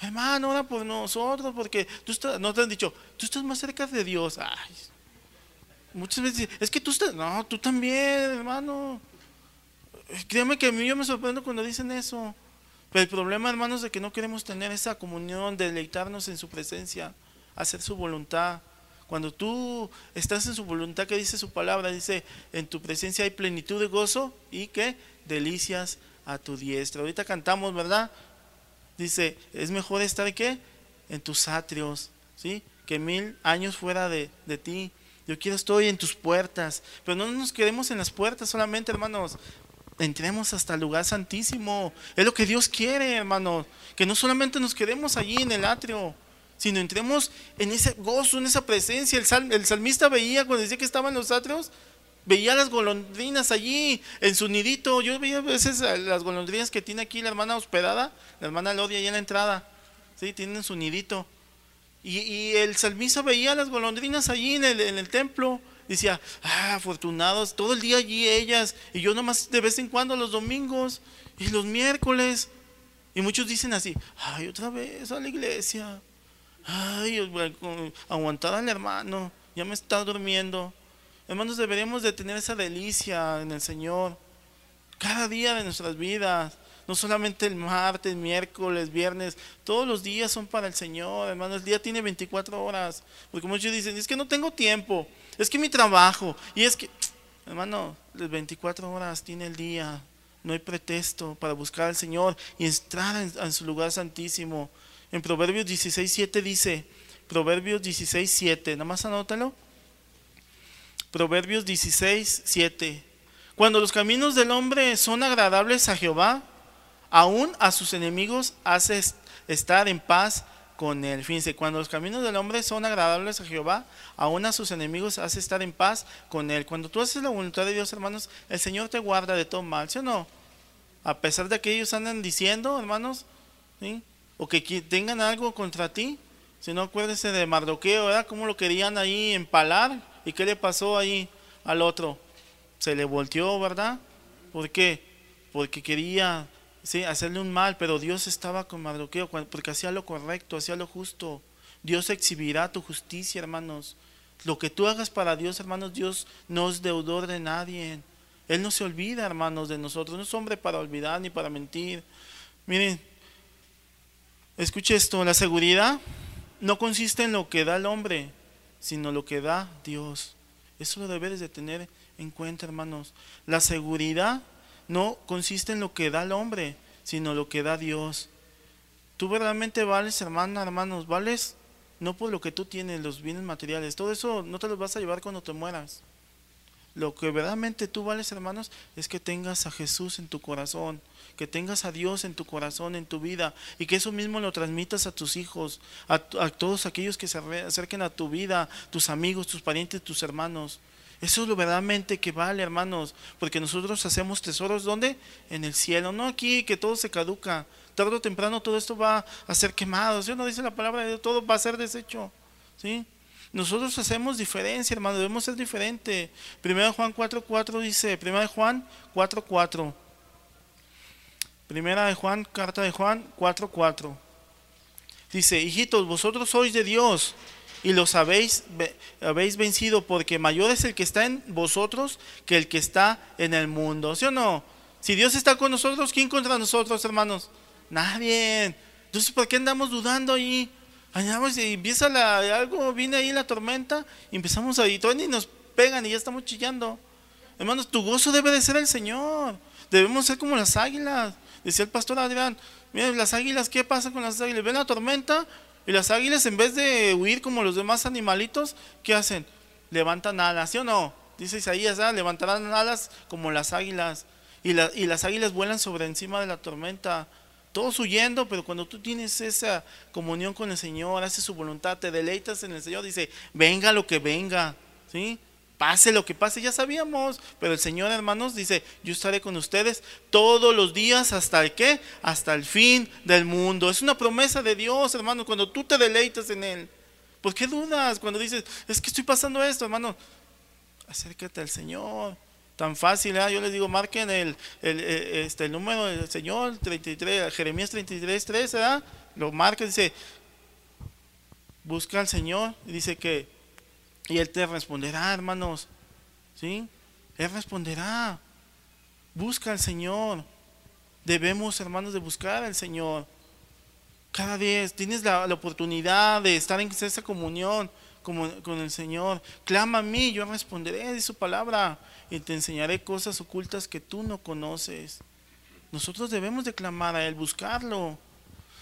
Hermano, ora por nosotros, porque tú estás, no te han dicho, tú estás más cerca de Dios. Muchas veces, es que tú estás, no, tú también, hermano. Créeme que a mí yo me sorprendo cuando dicen eso. Pero el problema, hermanos, de que no queremos tener esa comunión, deleitarnos en su presencia, hacer su voluntad. Cuando tú estás en su voluntad, que dice su palabra, dice, en tu presencia hay plenitud de gozo y que delicias a tu diestra. Ahorita cantamos, ¿verdad? Dice, es mejor estar ¿qué? en tus atrios, ¿sí? Que mil años fuera de, de ti. Yo quiero estoy en tus puertas, pero no nos quedemos en las puertas solamente, hermanos. Entremos hasta el lugar santísimo. Es lo que Dios quiere, hermanos. Que no solamente nos quedemos allí en el atrio, sino entremos en ese gozo, en esa presencia. El, el salmista veía cuando decía que estaba en los atrios, veía las golondrinas allí en su nidito. Yo veía a veces las golondrinas que tiene aquí la hermana hospedada, la hermana Lodia allá en la entrada. Sí, tienen su nidito. Y, el salmista veía las golondrinas allí en el, templo. Decía, ah, afortunados, todo el día allí ellas. Y yo nomás de vez en cuando los domingos y los miércoles. Y muchos dicen así, ay, otra vez a la iglesia. Ay, aguantar al hermano, ya me está durmiendo. Hermanos, deberíamos de tener esa delicia en el Señor cada día de nuestras vidas. No solamente el martes, miércoles, viernes, todos los días son para el Señor, hermanos. El día tiene 24 horas. Porque muchos dicen, es que no tengo tiempo, es que mi trabajo, y es que, hermano, las 24 horas tiene el día. No hay pretexto para buscar al Señor y entrar en, su lugar santísimo. En Proverbios 16, 7 dice, Proverbios 16, 7, nada más anótalo. Proverbios 16, 7. Cuando los caminos del hombre son agradables a Jehová, aún a sus enemigos hace estar en paz con él. Fíjense, cuando los caminos del hombre son agradables a Jehová, aún a sus enemigos hace estar en paz con él. Cuando tú haces la voluntad de Dios, hermanos, el Señor te guarda de todo mal, ¿sí o no? A pesar de que ellos andan diciendo, hermanos, o que tengan algo contra ti, si no acuérdense de Mardoqueo, ¿verdad? Cómo lo querían ahí empalar ¿Y qué le pasó ahí al otro? Se le volteó, ¿verdad? ¿Por qué? Porque quería sí, hacerle un mal, pero Dios estaba con Mardoqueo porque hacía lo correcto, hacía lo justo. Dios exhibirá tu justicia, hermanos. Lo que tú hagas para Dios, hermanos, Dios no es deudor de nadie. Él no se olvida, hermanos, de nosotros. No es hombre para olvidar ni para mentir. Miren, escuche esto, la seguridad no consiste en lo que da el hombre, sino lo que da Dios. Eso lo debes de tener en cuenta, hermanos. La seguridad no consiste en lo que da el hombre, sino lo que da Dios. Tú verdaderamente vales, hermana, hermanos, vales no por lo que tú tienes, los bienes materiales. Todo eso no te los vas a llevar cuando te mueras. Lo que verdaderamente tú vales, hermanos, es que tengas a Jesús en tu corazón, que tengas a Dios en tu corazón, en tu vida, y que eso mismo lo transmitas a tus hijos, a, todos aquellos que se acerquen a tu vida, tus amigos, tus parientes, tus hermanos. Eso es lo verdaderamente que vale, hermanos, porque nosotros hacemos tesoros, ¿dónde? En el cielo, no aquí, que todo se caduca. Tarde o temprano todo esto va a ser quemado. ¿Sí no dice la palabra de Dios? Todo va a ser deshecho. ¿Sí? Nosotros hacemos diferencia, hermano, debemos ser diferente. Primero Juan 4.4 dice, Primera de Juan 4.4. Primera de Juan, carta de Juan 4.4. Dice, hijitos, vosotros sois de Dios y los habéis, habéis vencido porque mayor es el que está en vosotros que el que está en el mundo. ¿Sí o no? Si Dios está con nosotros, ¿quién contra nosotros, hermanos? Nadie. Entonces, ¿por qué andamos dudando ahí? Y empieza la, algo, viene ahí la tormenta, y empezamos a y y nos pegan y ya estamos chillando. Hermanos, tu gozo debe de ser el Señor. Debemos ser como las águilas. Decía el pastor Adrián, miren, las águilas, ¿qué pasa con las águilas? Ven la tormenta y las águilas en vez de huir como los demás animalitos, ¿qué hacen? Levantan alas, ¿sí o no? Dice Isaías, levantarán alas como las águilas. Y las águilas vuelan sobre encima de la tormenta. Todos huyendo, pero cuando tú tienes esa comunión con el Señor, haces su voluntad, te deleitas en el Señor, dice, venga lo que venga, ¿sí? Pase lo que pase, ya sabíamos, pero el Señor, hermanos, dice, yo estaré con ustedes todos los días hasta el qué? Hasta el fin del mundo. Es una promesa de Dios, hermanos, cuando tú te deleitas en Él. ¿Por qué dudas cuando dices, es que estoy pasando esto, hermano? Acércate al Señor. Tan fácil, ¿eh? yo les digo, marquen el, el, este, el número del Señor, 33, Jeremías 33, 3, ¿verdad? Lo marca, dice, busca al Señor, y dice que, y Él te responderá, hermanos, ¿sí? Él responderá, busca al Señor. Debemos, hermanos, de buscar al Señor. Cada día tienes la, oportunidad de estar en esa comunión con el Señor. Clama a mí, yo responderé de su palabra y te enseñaré cosas ocultas que tú no conoces. Nosotros debemos de clamar a Él, buscarlo.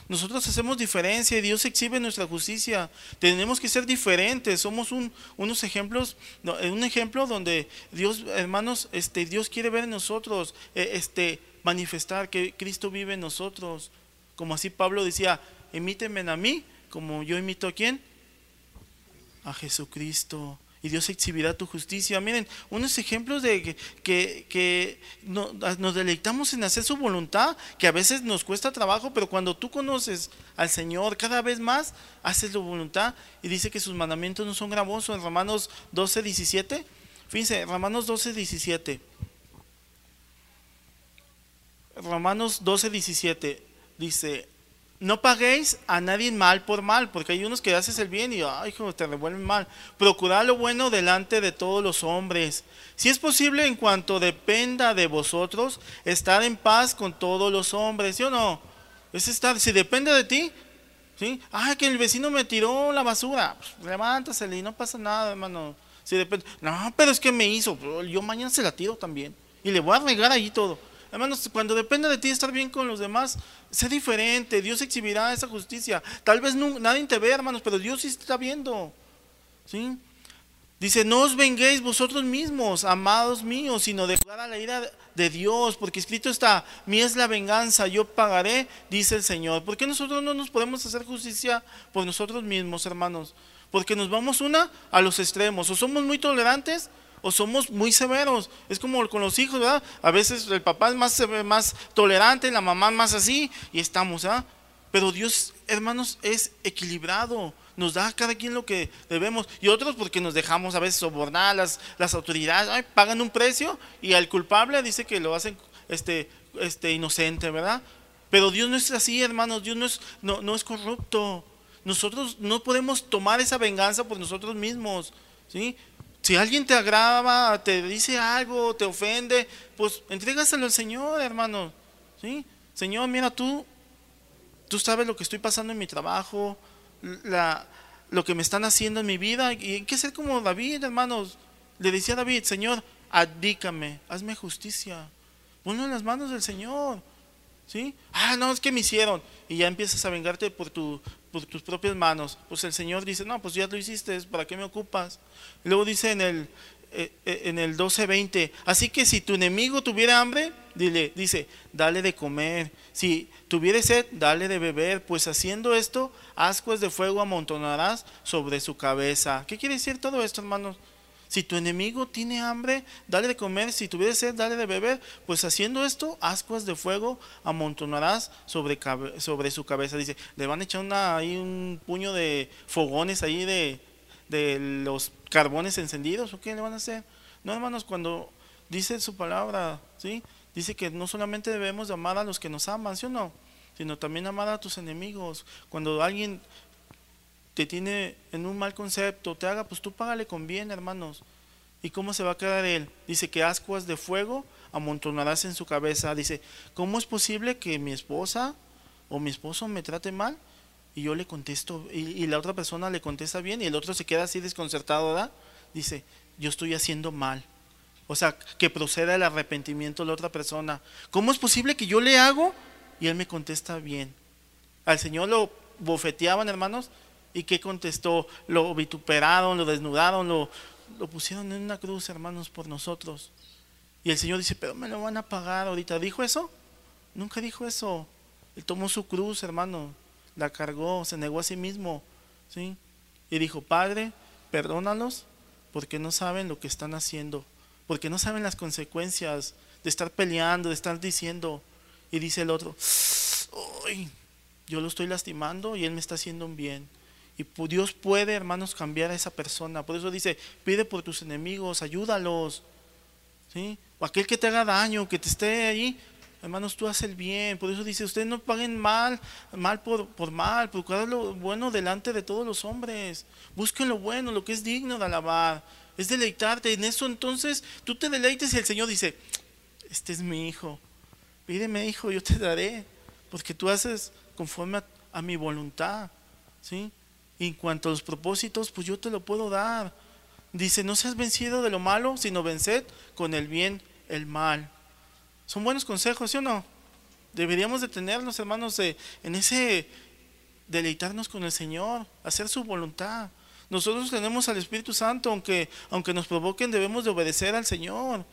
Nosotros hacemos diferencia y Dios exhibe nuestra justicia. Tenemos que ser diferentes. Somos un, unos ejemplos, un ejemplo donde Dios, hermanos, este, Dios quiere ver en nosotros, eh, este, manifestar que Cristo vive en nosotros. Como así Pablo decía, emíteme a mí, como yo imito a quién? a Jesucristo y Dios exhibirá tu justicia. Miren, unos ejemplos de que, nos deleitamos en hacer su voluntad, que a veces nos cuesta trabajo, pero cuando tú conoces al Señor cada vez más, haces la voluntad y dice que sus mandamientos no son gravosos. En Romanos 12, 17, fíjense, Romanos 12, 17. Romanos 12, 17 dice, no paguéis a nadie mal por mal, porque hay unos que haces el bien y ay, te revuelven mal. Procurad lo bueno delante de todos los hombres. Si es posible, en cuanto dependa de vosotros, estar en paz con todos los hombres, ¿sí o no? Es estar, si depende de ti, ¿sí? Ay, que el vecino me tiró la basura, pues, levántasele y no pasa nada, hermano. Si depende, no, pero es que me hizo, yo mañana se la tiro también y le voy a regar ahí todo. Hermanos, cuando dependa de ti estar bien con los demás, sé diferente. Dios exhibirá esa justicia. Tal vez no, nadie te ve, hermanos, pero Dios sí está viendo. ¿Sí? Dice, no os venguéis vosotros mismos, amados míos, sino de jugar a la ira de Dios, porque escrito está, mi es la venganza, yo pagaré, dice el Señor. ¿Por qué nosotros no nos podemos hacer justicia por nosotros mismos, hermanos? Porque nos vamos una a los extremos, o somos muy tolerantes o somos muy severos. Es como con los hijos, ¿verdad? A veces el papá es más, más tolerante, la mamá más así, y estamos, ¿ah? Pero Dios, hermanos, es equilibrado. Nos da a cada quien lo que debemos. Y otros porque nos dejamos a veces sobornar las, las autoridades. pagan un precio y al culpable dice que lo hacen este, este, inocente, ¿verdad? Pero Dios no es así, hermanos. Dios no es, no, no es corrupto. Nosotros no podemos tomar esa venganza por nosotros mismos. ¿sí? Si alguien te agrava, te dice algo, te ofende, pues entrégaselo al Señor, hermano. ¿Sí? Señor, mira tú, tú sabes lo que estoy pasando en mi trabajo, la, lo que me están haciendo en mi vida. Y hay que ser como David, hermanos. Le decía a David, Señor, adícame, hazme justicia. Ponlo en las manos del Señor. ¿Sí? Ah, no, es que me hicieron. Y ya empiezas a vengarte por tu, por tus propias manos. Pues el Señor dice, no, pues ya lo hiciste, ¿para qué me ocupas? luego dice en el, eh, eh, en el 12:20, así que si tu enemigo tuviera hambre, dile, dice, dale de comer. Si tuviera sed, dale de beber, pues haciendo esto, ascuas de fuego amontonarás sobre su cabeza. ¿Qué quiere decir todo esto, hermanos? Si tu enemigo tiene hambre, dale de comer. Si tuviera sed, dale de beber. Pues haciendo esto, ascuas de fuego amontonarás sobre, su cabeza. Dice, le van a echar ahí un puño de fogones ahí de, de los carbones encendidos. ¿O qué le van a hacer? No, hermanos, cuando dice su palabra, ¿sí? Dice que no solamente debemos amar a los que nos aman, ¿sí o no? Sino también amar a tus enemigos. Cuando alguien te tiene en un mal concepto, te haga, pues tú págale con bien, hermanos. ¿Y cómo se va a quedar él? Dice que ascuas de fuego amontonarás en su cabeza. Dice, ¿cómo es posible que mi esposa o mi esposo me trate mal? Y yo le contesto, y, la otra persona le contesta bien, y el otro se queda así desconcertado, ¿verdad? Dice, yo estoy haciendo mal. O sea, que proceda el arrepentimiento de la otra persona. ¿Cómo es posible que yo le hago y él me contesta bien? Al Señor lo bofeteaban, hermanos, ¿Y qué contestó? Lo vituperaron, lo desnudaron, lo, lo pusieron en una cruz, hermanos, por nosotros. Y el Señor dice, pero me lo van a pagar ahorita. ¿Dijo eso? Nunca dijo eso. Él tomó su cruz, hermano, la cargó, se negó a sí mismo, ¿sí? Y dijo, Padre, perdónalos porque no saben lo que están haciendo, porque no saben las consecuencias de estar peleando, de estar diciendo. Y dice el otro, Uy, yo lo estoy lastimando y él me está haciendo un bien. Y Dios puede, hermanos, cambiar a esa persona. Por eso dice, pide por tus enemigos, ayúdalos. ¿Sí? O aquel que te haga daño, que te esté ahí, hermanos, tú haces el bien. Por eso dice, ustedes no paguen mal, mal por, por mal, procurad lo bueno delante de todos los hombres. Busquen lo bueno, lo que es digno de alabar. Es deleitarte. En eso entonces tú te deleites y el Señor dice, este es mi hijo. Pídeme, hijo, yo te daré. Porque tú haces conforme a, a mi voluntad. ¿Sí? En cuanto a los propósitos, pues yo te lo puedo dar. Dice, no seas vencido de lo malo, sino venced con el bien el mal. Son buenos consejos, ¿sí o no? Deberíamos de tenernos, hermanos, en ese deleitarnos con el Señor, hacer su voluntad. Nosotros tenemos al Espíritu Santo, aunque, aunque nos provoquen, debemos de obedecer al Señor.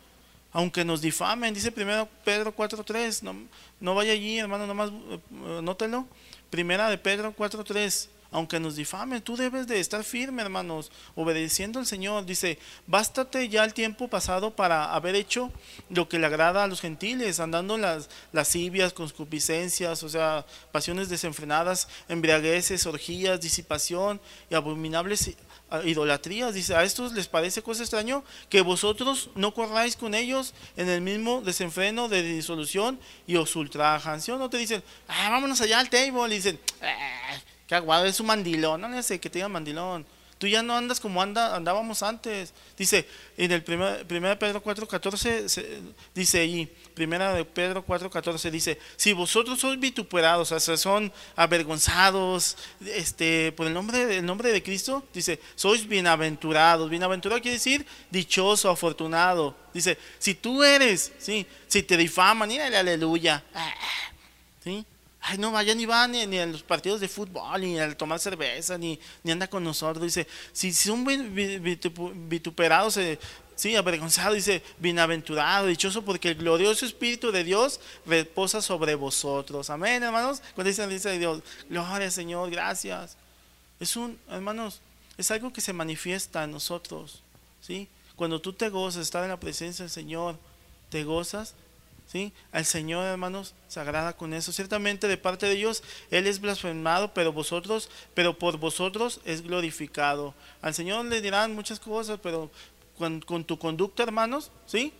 Aunque nos difamen, dice primero Pedro 4.3, no, no vaya allí, hermano, nomás eh, anótelo. Primera de Pedro 4.3 aunque nos difamen, tú debes de estar firme, hermanos, obedeciendo al Señor. Dice, bástate ya el tiempo pasado para haber hecho lo que le agrada a los gentiles, andando las lascivias, concupiscencias, o sea, pasiones desenfrenadas, embriagueces, orgías, disipación y abominables idolatrías. Dice, a estos les parece cosa extraño que vosotros no corráis con ellos en el mismo desenfreno de disolución y os ultrajan. ¿Sí o no te dicen, ah, vámonos allá al table? Y dicen, ah, Qué aguado, es un mandilón. No sé que te diga mandilón. Tú ya no andas como andábamos antes. Dice, en el primer, primera Pedro 4.14, dice ahí, primera de Pedro 4.14, dice, si vosotros sois vituperados, o son avergonzados este, por el nombre, el nombre de Cristo, dice, sois bienaventurados. Bienaventurado quiere decir dichoso, afortunado. Dice, si tú eres, ¿sí? si te difaman, mírale aleluya. ¿Sí? Ay, no, vaya ni va ni, a los partidos de fútbol, ni al tomar cerveza, ni, ni anda con nosotros. Dice, si, son vituperados, eh, sí, avergonzados, dice, bienaventurado, dichoso, porque el glorioso Espíritu de Dios reposa sobre vosotros. Amén, hermanos. Cuando dicen, dice Dios, gloria Señor, gracias. Es un, hermanos, es algo que se manifiesta en nosotros, ¿sí? Cuando tú te gozas, estar en la presencia del Señor, te gozas, ¿sí? Al Señor, hermanos, se agrada con eso. Ciertamente de parte de Dios, Él es blasfemado, pero vosotros, pero por vosotros es glorificado. Al Señor le dirán muchas cosas, pero con, tu conducta, hermanos, ¿sí?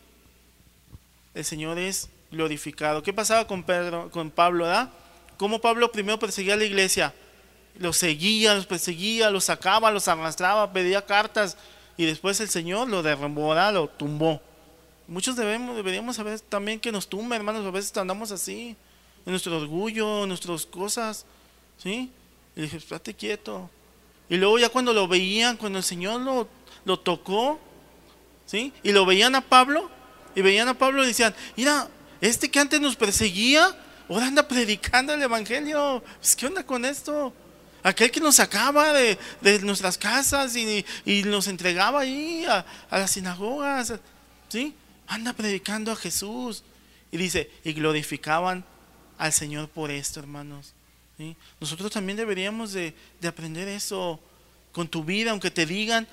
El Señor es glorificado. ¿Qué pasaba con Pedro, con Pablo, verdad? ¿Cómo Pablo primero perseguía a la iglesia? Los seguía, los perseguía, los sacaba, los arrastraba, pedía cartas y después el Señor lo derrumbó, lo tumbó. Muchos debemos, deberíamos saber también que nos tumba, hermanos, a veces andamos así, en nuestro orgullo, en nuestras cosas, ¿sí? Y dije, estate quieto. Y luego ya cuando lo veían, cuando el Señor lo, lo tocó, ¿sí? Y lo veían a Pablo, y veían a Pablo y decían, mira, este que antes nos perseguía, ahora anda predicando el Evangelio. Pues, ¿Qué onda con esto? Aquel que nos sacaba de, nuestras casas y, y, nos entregaba ahí a, a las sinagogas, ¿sí? Anda predicando a Jesús. Y dice, y glorificaban al Señor por esto, hermanos. Nosotros también deberíamos de, aprender eso con tu vida, aunque te digan,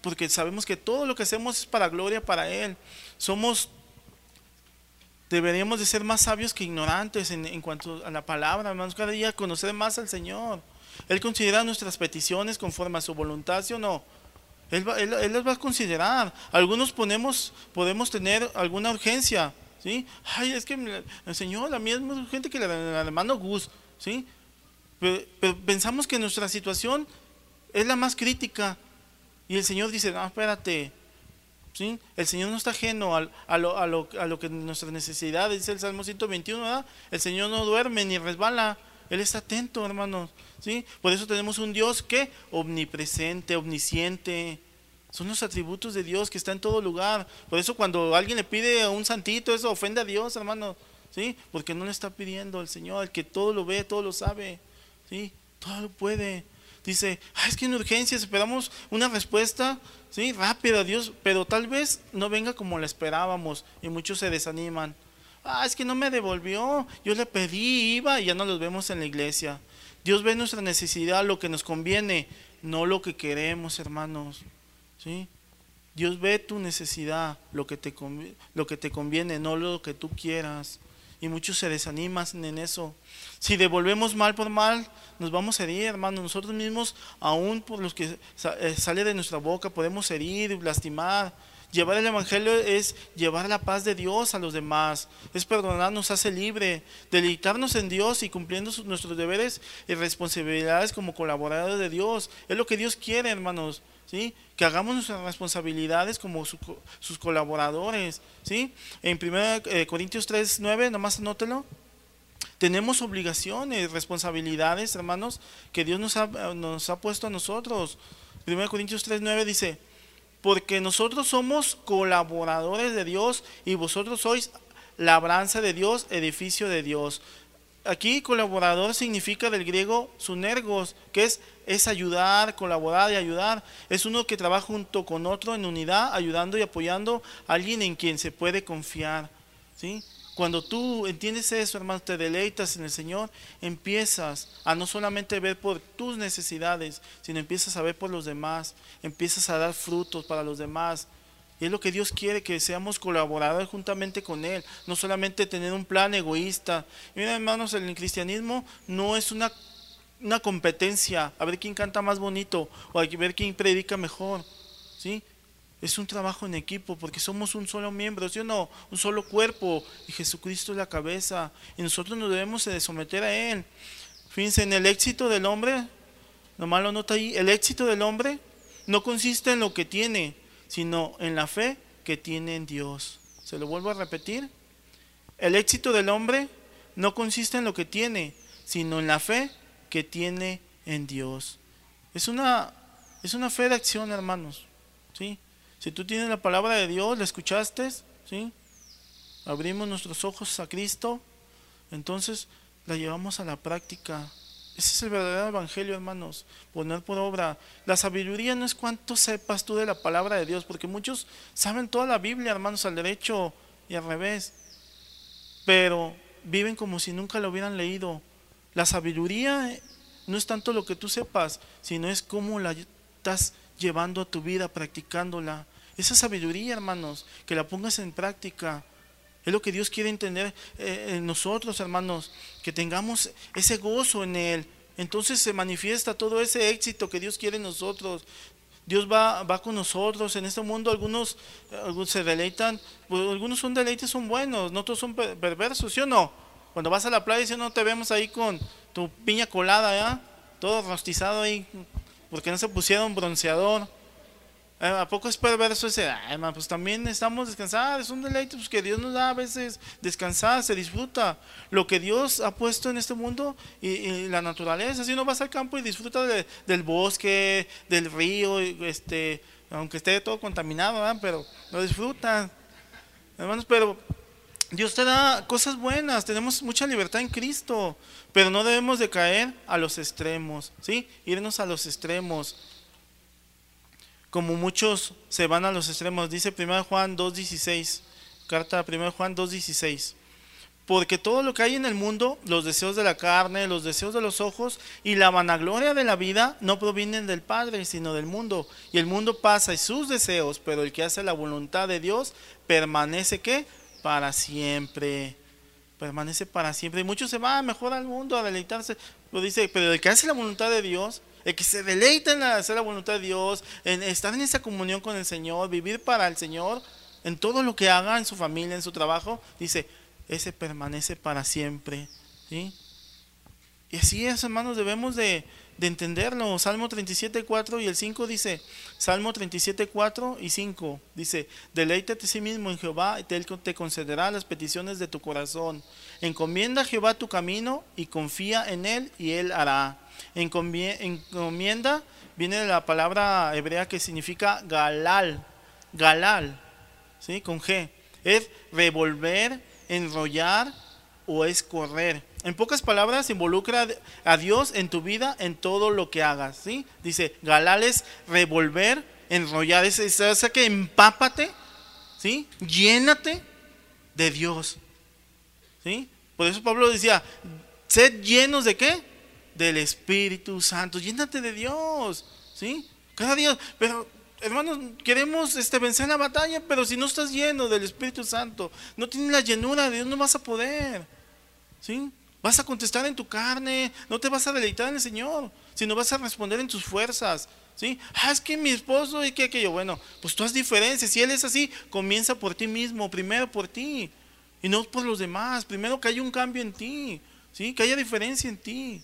porque sabemos que todo lo que hacemos es para gloria para Él. Somos, deberíamos de ser más sabios que ignorantes en, en cuanto a la palabra, hermanos, cada día conocer más al Señor. Él considera nuestras peticiones conforme a su voluntad, ¿sí o no? Él, él, las va a considerar. Algunos ponemos, podemos tener alguna urgencia, ¿sí? Ay, es que el Señor, la misma urgente que la, hermano Gus, ¿sí? Pero, pensamos que nuestra situación es la más crítica. Y el Señor dice, no, espérate, ¿sí? El Señor no está ajeno a, a, lo, a, lo, a lo que nuestra necesidad, dice el Salmo 121, ¿verdad? El Señor no duerme ni resbala. Él está atento, hermanos. ¿sí? Por eso tenemos un Dios que omnipresente, omnisciente. Son los atributos de Dios que está en todo lugar. Por eso cuando alguien le pide a un santito, eso ofende a Dios, hermano. ¿Sí? Porque no le está pidiendo al Señor, el que todo lo ve, todo lo sabe. ¿Sí? Todo lo puede. Dice, es que en urgencia esperamos una respuesta, ¿sí? Rápida, Dios, pero tal vez no venga como la esperábamos y muchos se desaniman. Ah, es que no me devolvió, yo le pedí, iba y ya no los vemos en la iglesia. Dios ve nuestra necesidad, lo que nos conviene, no lo que queremos, hermanos. ¿Sí? Dios ve tu necesidad, lo que te, lo que te conviene, no lo que tú quieras. Y muchos se desaniman en eso. Si devolvemos mal por mal, nos vamos a herir, hermano. Nosotros mismos, aún por los que eh, sale de nuestra boca, podemos herir, lastimar. Llevar el Evangelio es llevar la paz de Dios a los demás, es perdonarnos, hace libre, deleitarnos en Dios y cumpliendo nuestros deberes y responsabilidades como colaboradores de Dios. Es lo que Dios quiere, hermanos. ¿Sí? Que hagamos nuestras responsabilidades como sus colaboradores, ¿sí? En 1 eh, Corintios 3, 9, nomás anótelo. Tenemos obligaciones, responsabilidades, hermanos, que Dios nos ha, nos ha puesto a nosotros. 1 Corintios 3, 9 dice, porque nosotros somos colaboradores de Dios y vosotros sois labranza de Dios, edificio de Dios. Aquí colaborador significa del griego sunergos, que es, es ayudar, colaborar y ayudar. Es uno que trabaja junto con otro en unidad, ayudando y apoyando a alguien en quien se puede confiar. ¿sí? Cuando tú entiendes eso, hermano, te deleitas en el Señor, empiezas a no solamente ver por tus necesidades, sino empiezas a ver por los demás, empiezas a dar frutos para los demás. Y es lo que Dios quiere, que seamos colaboradores juntamente con Él, no solamente tener un plan egoísta. Mira, hermanos, el cristianismo no es una, una competencia, a ver quién canta más bonito o a ver quién predica mejor. ¿sí? Es un trabajo en equipo porque somos un solo miembro, ¿sí o? Un solo cuerpo y Jesucristo es la cabeza y nosotros nos debemos de someter a Él. Fíjense, en el éxito del hombre, lo nota ahí, el éxito del hombre no consiste en lo que tiene, sino en la fe que tiene en Dios. Se lo vuelvo a repetir. El éxito del hombre no consiste en lo que tiene, sino en la fe que tiene en Dios. Es una, es una fe de acción, hermanos. ¿sí? Si tú tienes la palabra de Dios, la escuchaste, ¿sí? Abrimos nuestros ojos a Cristo, entonces la llevamos a la práctica. Ese es el verdadero evangelio, hermanos. Poner por obra. La sabiduría no es cuánto sepas tú de la palabra de Dios, porque muchos saben toda la Biblia, hermanos, al derecho y al revés. Pero viven como si nunca lo hubieran leído. La sabiduría no es tanto lo que tú sepas, sino es cómo la estás llevando a tu vida, practicándola. Esa sabiduría, hermanos, que la pongas en práctica. Es lo que Dios quiere entender eh, en nosotros, hermanos, que tengamos ese gozo en Él. Entonces se manifiesta todo ese éxito que Dios quiere en nosotros. Dios va, va con nosotros. En este mundo algunos, algunos se deleitan, pues, algunos son deleites, son buenos, no todos son perversos, ¿sí o no? Cuando vas a la playa, si no te vemos ahí con tu piña colada, ¿ya? Todo rostizado ahí, porque no se pusieron bronceador. Eh, ¿A poco es perverso ese? Ay, pues también estamos descansados, es un deleite pues, que Dios nos da a veces descansar, se disfruta. Lo que Dios ha puesto en este mundo y, la naturaleza, si uno vas al campo y disfruta del bosque, del río, este, aunque esté todo contaminado, pero lo disfrutan. Hermanos, pero Dios te da cosas buenas, tenemos mucha libertad en Cristo, pero no debemos de caer a los extremos, ¿sí? Irnos a los extremos. Como muchos se van a los extremos, dice 1 Juan 2.16, carta 1 Juan 2.16. Porque todo lo que hay en el mundo, los deseos de la carne, los deseos de los ojos y la vanagloria de la vida no provienen del Padre, sino del mundo. Y el mundo pasa y sus deseos, pero el que hace la voluntad de Dios permanece ¿qué? Para siempre. Permanece para siempre. Y muchos se van mejor al mundo a deleitarse. Lo dice, pero el que hace la voluntad de Dios, el que se deleita en hacer la voluntad de Dios, en estar en esa comunión con el Señor, vivir para el Señor, en todo lo que haga, en su familia, en su trabajo, dice, ese permanece para siempre. ¿sí? Y así es, hermanos, debemos de, de entenderlo. Salmo 37, 4 y el 5 dice, Salmo 37, 4 y 5 dice, deleítate a sí mismo en Jehová y Él te concederá las peticiones de tu corazón. Encomienda a Jehová tu camino y confía en Él y Él hará. Encomienda viene de la palabra hebrea que significa galal, galal, ¿sí? con G. Es revolver, enrollar o es correr. En pocas palabras, involucra a Dios en tu vida, en todo lo que hagas. ¿sí? Dice, galales, revolver, enrollar. Es, sea que empápate, ¿sí? llénate de Dios. ¿sí? Por eso Pablo decía, sed llenos de qué? Del Espíritu Santo, llénate de Dios, ¿sí? Cada día, pero hermanos, queremos este, vencer la batalla, pero si no estás lleno del Espíritu Santo, no tienes la llenura de Dios, no vas a poder, ¿sí? Vas a contestar en tu carne, no te vas a deleitar en el Señor, sino vas a responder en tus fuerzas, ¿sí? Ah, es que mi esposo y que aquello, bueno, pues tú has diferencias, si él es así, comienza por ti mismo, primero por ti, y no por los demás, primero que haya un cambio en ti, ¿sí? Que haya diferencia en ti.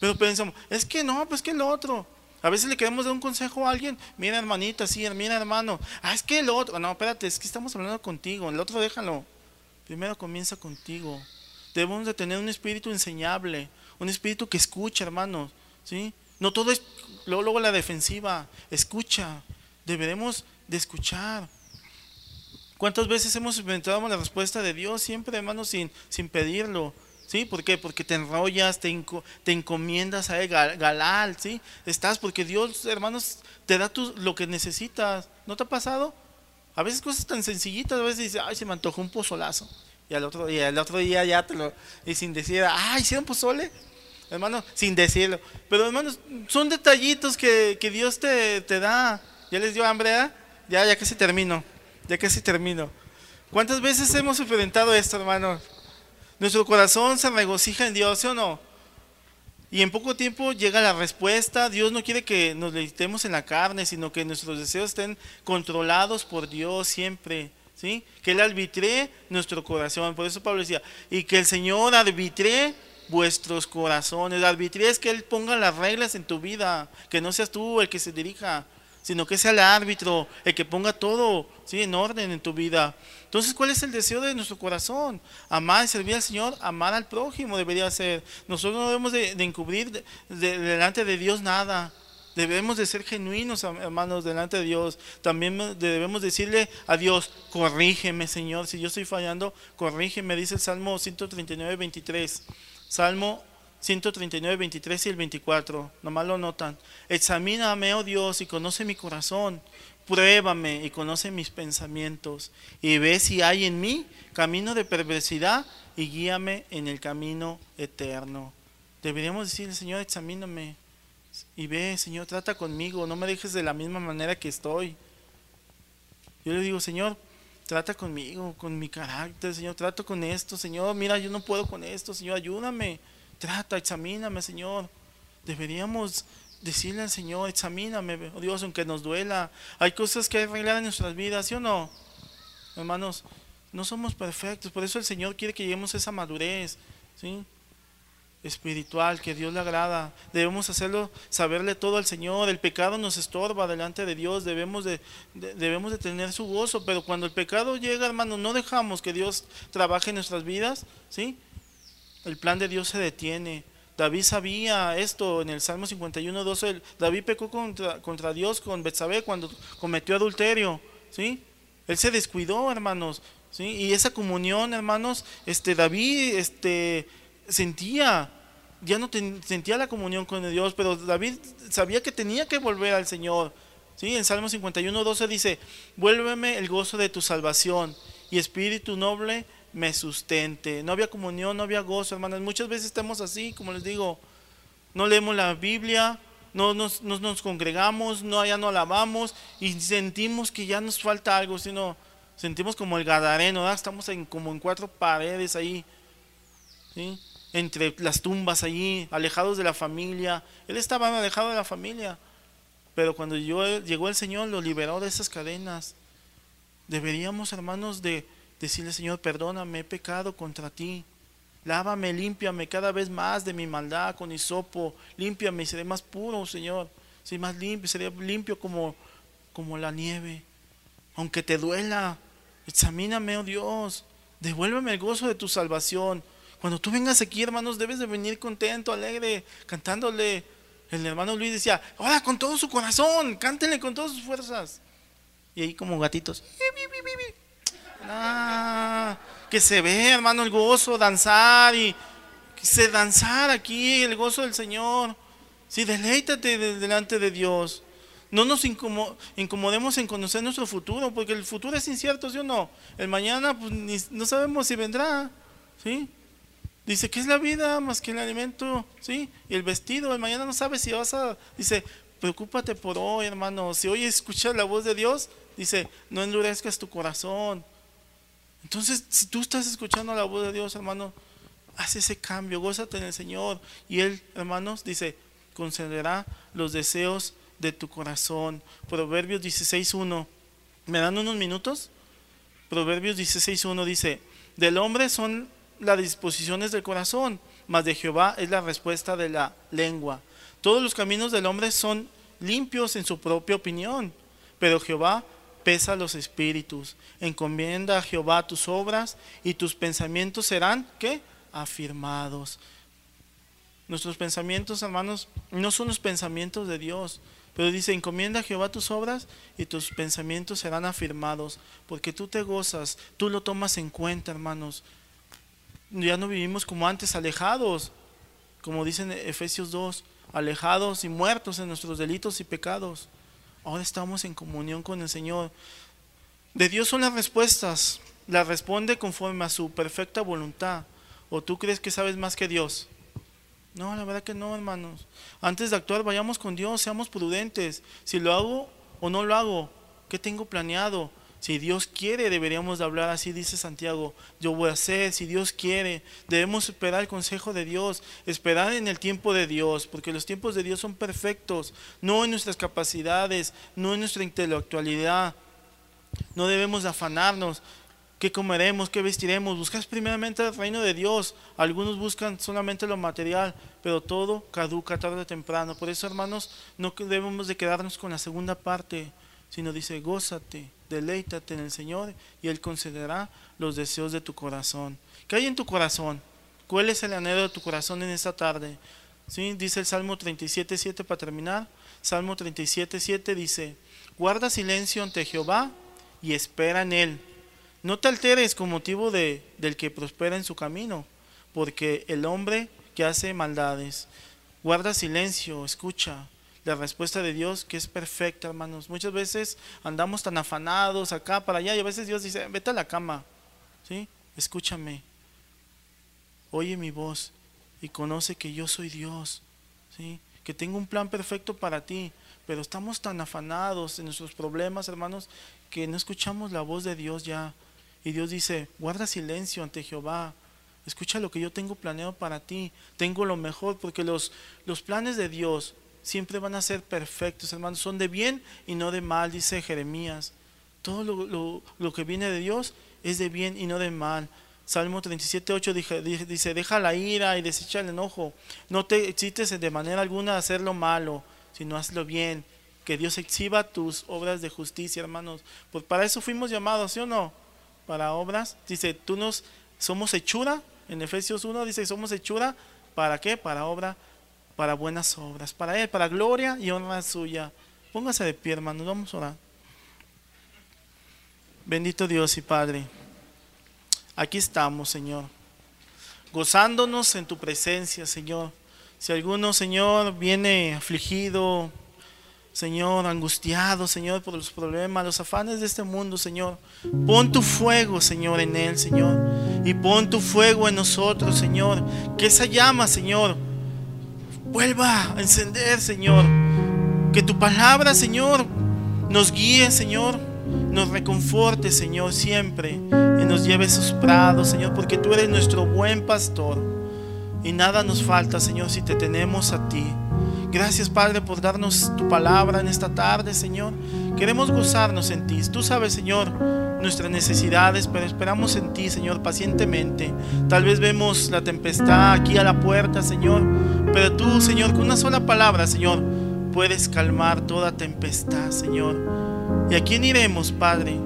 Pero pensamos, es que no, pues que el otro. A veces le queremos dar un consejo a alguien, mira hermanita, sí, mira hermano, ah, es que el otro, no, espérate, es que estamos hablando contigo, el otro déjalo. Primero comienza contigo. Debemos de tener un espíritu enseñable, un espíritu que escucha, hermanos, ¿sí? No todo es luego, luego la defensiva, escucha, deberemos de escuchar. ¿Cuántas veces hemos inventado la respuesta de Dios? Siempre, hermanos, sin, sin pedirlo. ¿Sí? ¿Por qué? Porque te enrollas, te, te encomiendas a él, galal, ¿sí? Estás porque Dios, hermanos, te da lo que necesitas. ¿No te ha pasado? A veces cosas tan sencillitas, a veces dices, ay, se me antojó un pozolazo. Y al otro día, ya te lo, y sin decir, ay, ¿hicieron pozole? Hermano, sin decirlo. Pero hermanos, son detallitos que, que Dios te, te, da. ¿Ya les dio hambre? ¿eh? Ya, ya casi termino. Ya casi termino. ¿Cuántas veces hemos enfrentado esto, hermanos? Nuestro corazón se regocija en Dios, ¿sí o no? Y en poco tiempo llega la respuesta. Dios no quiere que nos leitemos en la carne, sino que nuestros deseos estén controlados por Dios siempre. ¿Sí? Que Él arbitre nuestro corazón. Por eso Pablo decía, y que el Señor arbitre vuestros corazones. Arbitre es que Él ponga las reglas en tu vida, que no seas tú el que se dirija sino que sea el árbitro, el que ponga todo ¿sí? en orden en tu vida. Entonces, ¿cuál es el deseo de nuestro corazón? Amar y servir al Señor, amar al prójimo debería ser. Nosotros no debemos de, encubrir delante de Dios nada. Debemos de ser genuinos, hermanos, delante de Dios. También debemos decirle a Dios, corrígeme, Señor. Si yo estoy fallando, corrígeme, dice el Salmo 139, 23. Salmo 139, 23 y el 24, nomás lo notan. Examíname, oh Dios, y conoce mi corazón. Pruébame y conoce mis pensamientos. Y ve si hay en mí camino de perversidad y guíame en el camino eterno. Deberíamos decirle, Señor, examíname. Y ve, Señor, trata conmigo. No me dejes de la misma manera que estoy. Yo le digo, Señor, trata conmigo, con mi carácter, Señor, trato con esto, Señor, mira, yo no puedo con esto, Señor, ayúdame. Trata, examíname, Señor. Deberíamos decirle al Señor, examíname, oh Dios, aunque nos duela. Hay cosas que arreglar en nuestras vidas, ¿sí o no? Hermanos, no somos perfectos, por eso el Señor quiere que lleguemos a esa madurez, ¿sí? Espiritual que Dios le agrada. Debemos hacerlo, saberle todo al Señor. El pecado nos estorba delante de Dios. Debemos de, debemos de tener su gozo. Pero cuando el pecado llega, hermanos, no dejamos que Dios trabaje en nuestras vidas. ¿sí? el plan de Dios se detiene. David sabía esto en el Salmo 51, 12. David pecó contra, contra Dios con Betsabé cuando cometió adulterio. ¿sí? Él se descuidó, hermanos. ¿sí? Y esa comunión, hermanos, este, David este, sentía, ya no sentía la comunión con Dios, pero David sabía que tenía que volver al Señor. ¿sí? En Salmo 51, 12 dice, vuélveme el gozo de tu salvación y espíritu noble me sustente. No había comunión, no había gozo, hermanas. Muchas veces estamos así, como les digo, no leemos la Biblia, no nos, congregamos, no ya no alabamos y sentimos que ya nos falta algo, sino sentimos como el gadareno, estamos en, como en cuatro paredes ahí, entre las tumbas allí, alejados de la familia. Él estaba alejado de la familia, pero cuando llegó el Señor lo liberó de esas cadenas. Deberíamos, hermanos, de Decirle, Señor, perdóname, he pecado contra ti. Lávame, límpiame cada vez más de mi maldad con hisopo. Límpiame y seré más puro, Señor. Seré más limpio, seré limpio como, como la nieve. Aunque te duela, examíname, oh Dios. Devuélveme el gozo de tu salvación. Cuando tú vengas aquí, hermanos, debes de venir contento, alegre, cantándole. El hermano Luis decía, ahora con todo su corazón, cántenle con todas sus fuerzas. Y ahí como gatitos. Ah, que se ve, hermano, el gozo, danzar y que se danzar aquí, el gozo del Señor. Sí, deleítate delante de Dios. No nos incomodemos en conocer nuestro futuro, porque el futuro es incierto, ¿sí o no? El mañana, pues no sabemos si vendrá. ¿sí? Dice, ¿qué es la vida más que el alimento? ¿Sí? Y el vestido, el mañana no sabes si vas a... Dice, preocúpate por hoy, hermano. Si hoy escuchas la voz de Dios, dice, no endurezcas tu corazón. Entonces, si tú estás escuchando la voz de Dios, hermano, haz ese cambio, gózate en el Señor. Y Él, hermanos, dice, concederá los deseos de tu corazón. Proverbios 16.1. ¿Me dan unos minutos? Proverbios 16.1 dice, del hombre son las disposiciones del corazón, mas de Jehová es la respuesta de la lengua. Todos los caminos del hombre son limpios en su propia opinión, pero Jehová pesa los espíritus. Encomienda a Jehová tus obras y tus pensamientos serán, ¿qué? Afirmados. Nuestros pensamientos, hermanos, no son los pensamientos de Dios, pero dice, encomienda a Jehová tus obras y tus pensamientos serán afirmados, porque tú te gozas, tú lo tomas en cuenta, hermanos ya no vivimos como antes, alejados, como dicen Efesios 2, alejados y muertos en nuestros delitos y pecados. Ahora estamos en comunión con el Señor. De Dios son las respuestas, las responde conforme a su perfecta voluntad. ¿O tú crees que sabes más que Dios? No, la verdad que no, hermanos. Antes de actuar, vayamos con Dios, seamos prudentes. Si lo hago o no lo hago, ¿qué tengo planeado? Si Dios quiere, deberíamos de hablar así, dice Santiago. Yo voy a hacer, si Dios quiere. Debemos esperar el consejo de Dios, esperar en el tiempo de Dios, porque los tiempos de Dios son perfectos, no en nuestras capacidades, no en nuestra intelectualidad. No debemos afanarnos. ¿Qué comeremos? ¿Qué vestiremos? Buscas primeramente el reino de Dios. Algunos buscan solamente lo material, pero todo caduca tarde o temprano. Por eso, hermanos, no debemos de quedarnos con la segunda parte, sino dice, gózate deleítate en el Señor y Él concederá los deseos de tu corazón. ¿Qué hay en tu corazón? ¿Cuál es el anhelo de tu corazón en esta tarde? ¿Sí? Dice el Salmo 37, 7 para terminar. Salmo 37, 7 dice, guarda silencio ante Jehová y espera en Él. No te alteres con motivo de, del que prospera en su camino, porque el hombre que hace maldades, guarda silencio, escucha, la respuesta de Dios que es perfecta, hermanos. Muchas veces andamos tan afanados acá para allá y a veces Dios dice, vete a la cama, ¿sí? Escúchame, oye mi voz y conoce que yo soy Dios, ¿sí? Que tengo un plan perfecto para ti, pero estamos tan afanados en nuestros problemas, hermanos, que no escuchamos la voz de Dios ya. Y Dios dice, guarda silencio ante Jehová. Escucha lo que yo tengo planeado para ti. Tengo lo mejor, porque los, los planes de Dios siempre van a ser perfectos, hermanos. Son de bien y no de mal, dice Jeremías. Todo lo, que viene de Dios es de bien y no de mal. Salmo 37, 8 dice, deja la ira y desecha el enojo. No te excites de manera alguna a hacer lo malo, sino hazlo bien. Que Dios exhiba tus obras de justicia, hermanos. Pues para eso fuimos llamados, ¿sí o no? Para obras. Dice, tú nos somos hechura. En Efesios 1 dice, somos hechura. ¿Para qué? Para obra para buenas obras, para Él, para gloria y honra suya. Póngase de pie, hermanos, vamos a orar. Bendito Dios y Padre, aquí estamos, Señor, gozándonos en tu presencia, Señor. Si alguno, Señor, viene afligido, Señor, angustiado, Señor, por los problemas, los afanes de este mundo, Señor. Pon tu fuego, Señor, en él, Señor. Y pon tu fuego en nosotros, Señor. Que esa llama, Señor, vuelva a encender, Señor. Que tu palabra, Señor, nos guíe, Señor. Nos reconforte, Señor, siempre. Y nos lleve a esos prados, Señor, porque tú eres nuestro buen pastor. Y nada nos falta, Señor, si te tenemos a ti. Gracias, Padre, por darnos tu palabra en esta tarde, Señor. Queremos gozarnos en ti. Tú sabes, Señor, nuestras necesidades, pero esperamos en ti, Señor, pacientemente. Tal vez vemos la tempestad aquí a la puerta, Señor, pero tú, Señor, con una sola palabra, Señor, puedes calmar toda tempestad, Señor. ¿Y a quién iremos, Padre,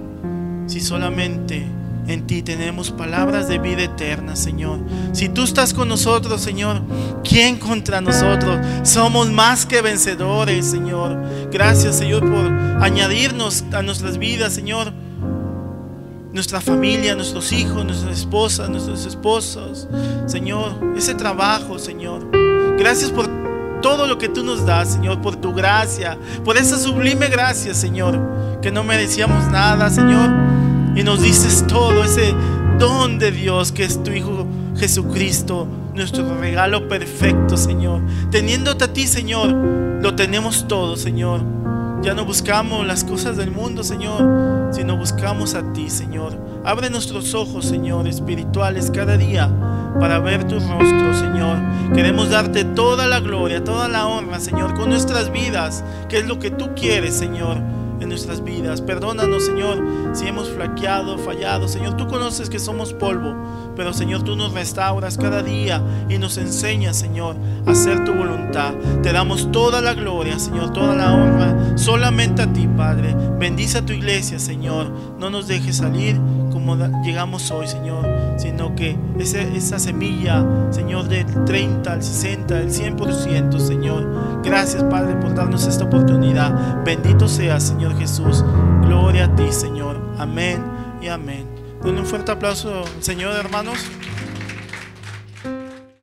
si solamente en ti tenemos palabras de vida eterna, Señor. Si tú estás con nosotros, Señor, ¿quién contra nosotros? Somos más que vencedores, Señor. Gracias, Señor, por añadirnos a nuestras vidas, Señor. Nuestra familia, nuestros hijos, nuestras esposas, nuestros esposos. Señor, ese trabajo, Señor. Gracias por todo lo que tú nos das, Señor, por tu gracia, por esa sublime gracia, Señor, que no merecíamos nada, Señor y nos dices todo ese don de Dios que es tu Hijo Jesucristo, nuestro regalo perfecto, Señor. Teniéndote a ti, Señor, lo tenemos todo, Señor. Ya no buscamos las cosas del mundo, Señor, sino buscamos a ti, Señor. Abre nuestros ojos, Señor, espirituales cada día para ver tu rostro, Señor. Queremos darte toda la gloria, toda la honra, Señor, con nuestras vidas, que es lo que tú quieres, Señor en nuestras vidas. Perdónanos, Señor, si hemos flaqueado, fallado. Señor, tú conoces que somos polvo, pero Señor, tú nos restauras cada día y nos enseñas, Señor, a hacer tu voluntad. Te damos toda la gloria, Señor, toda la honra, solamente a ti, Padre. Bendice a tu iglesia, Señor. No nos dejes salir llegamos hoy, Señor, sino que esa semilla, Señor, del 30 al 60, del 100%, Señor. Gracias, Padre, por darnos esta oportunidad. Bendito sea, Señor Jesús. Gloria a ti, Señor. Amén y amén. Denle un fuerte aplauso, Señor, hermanos.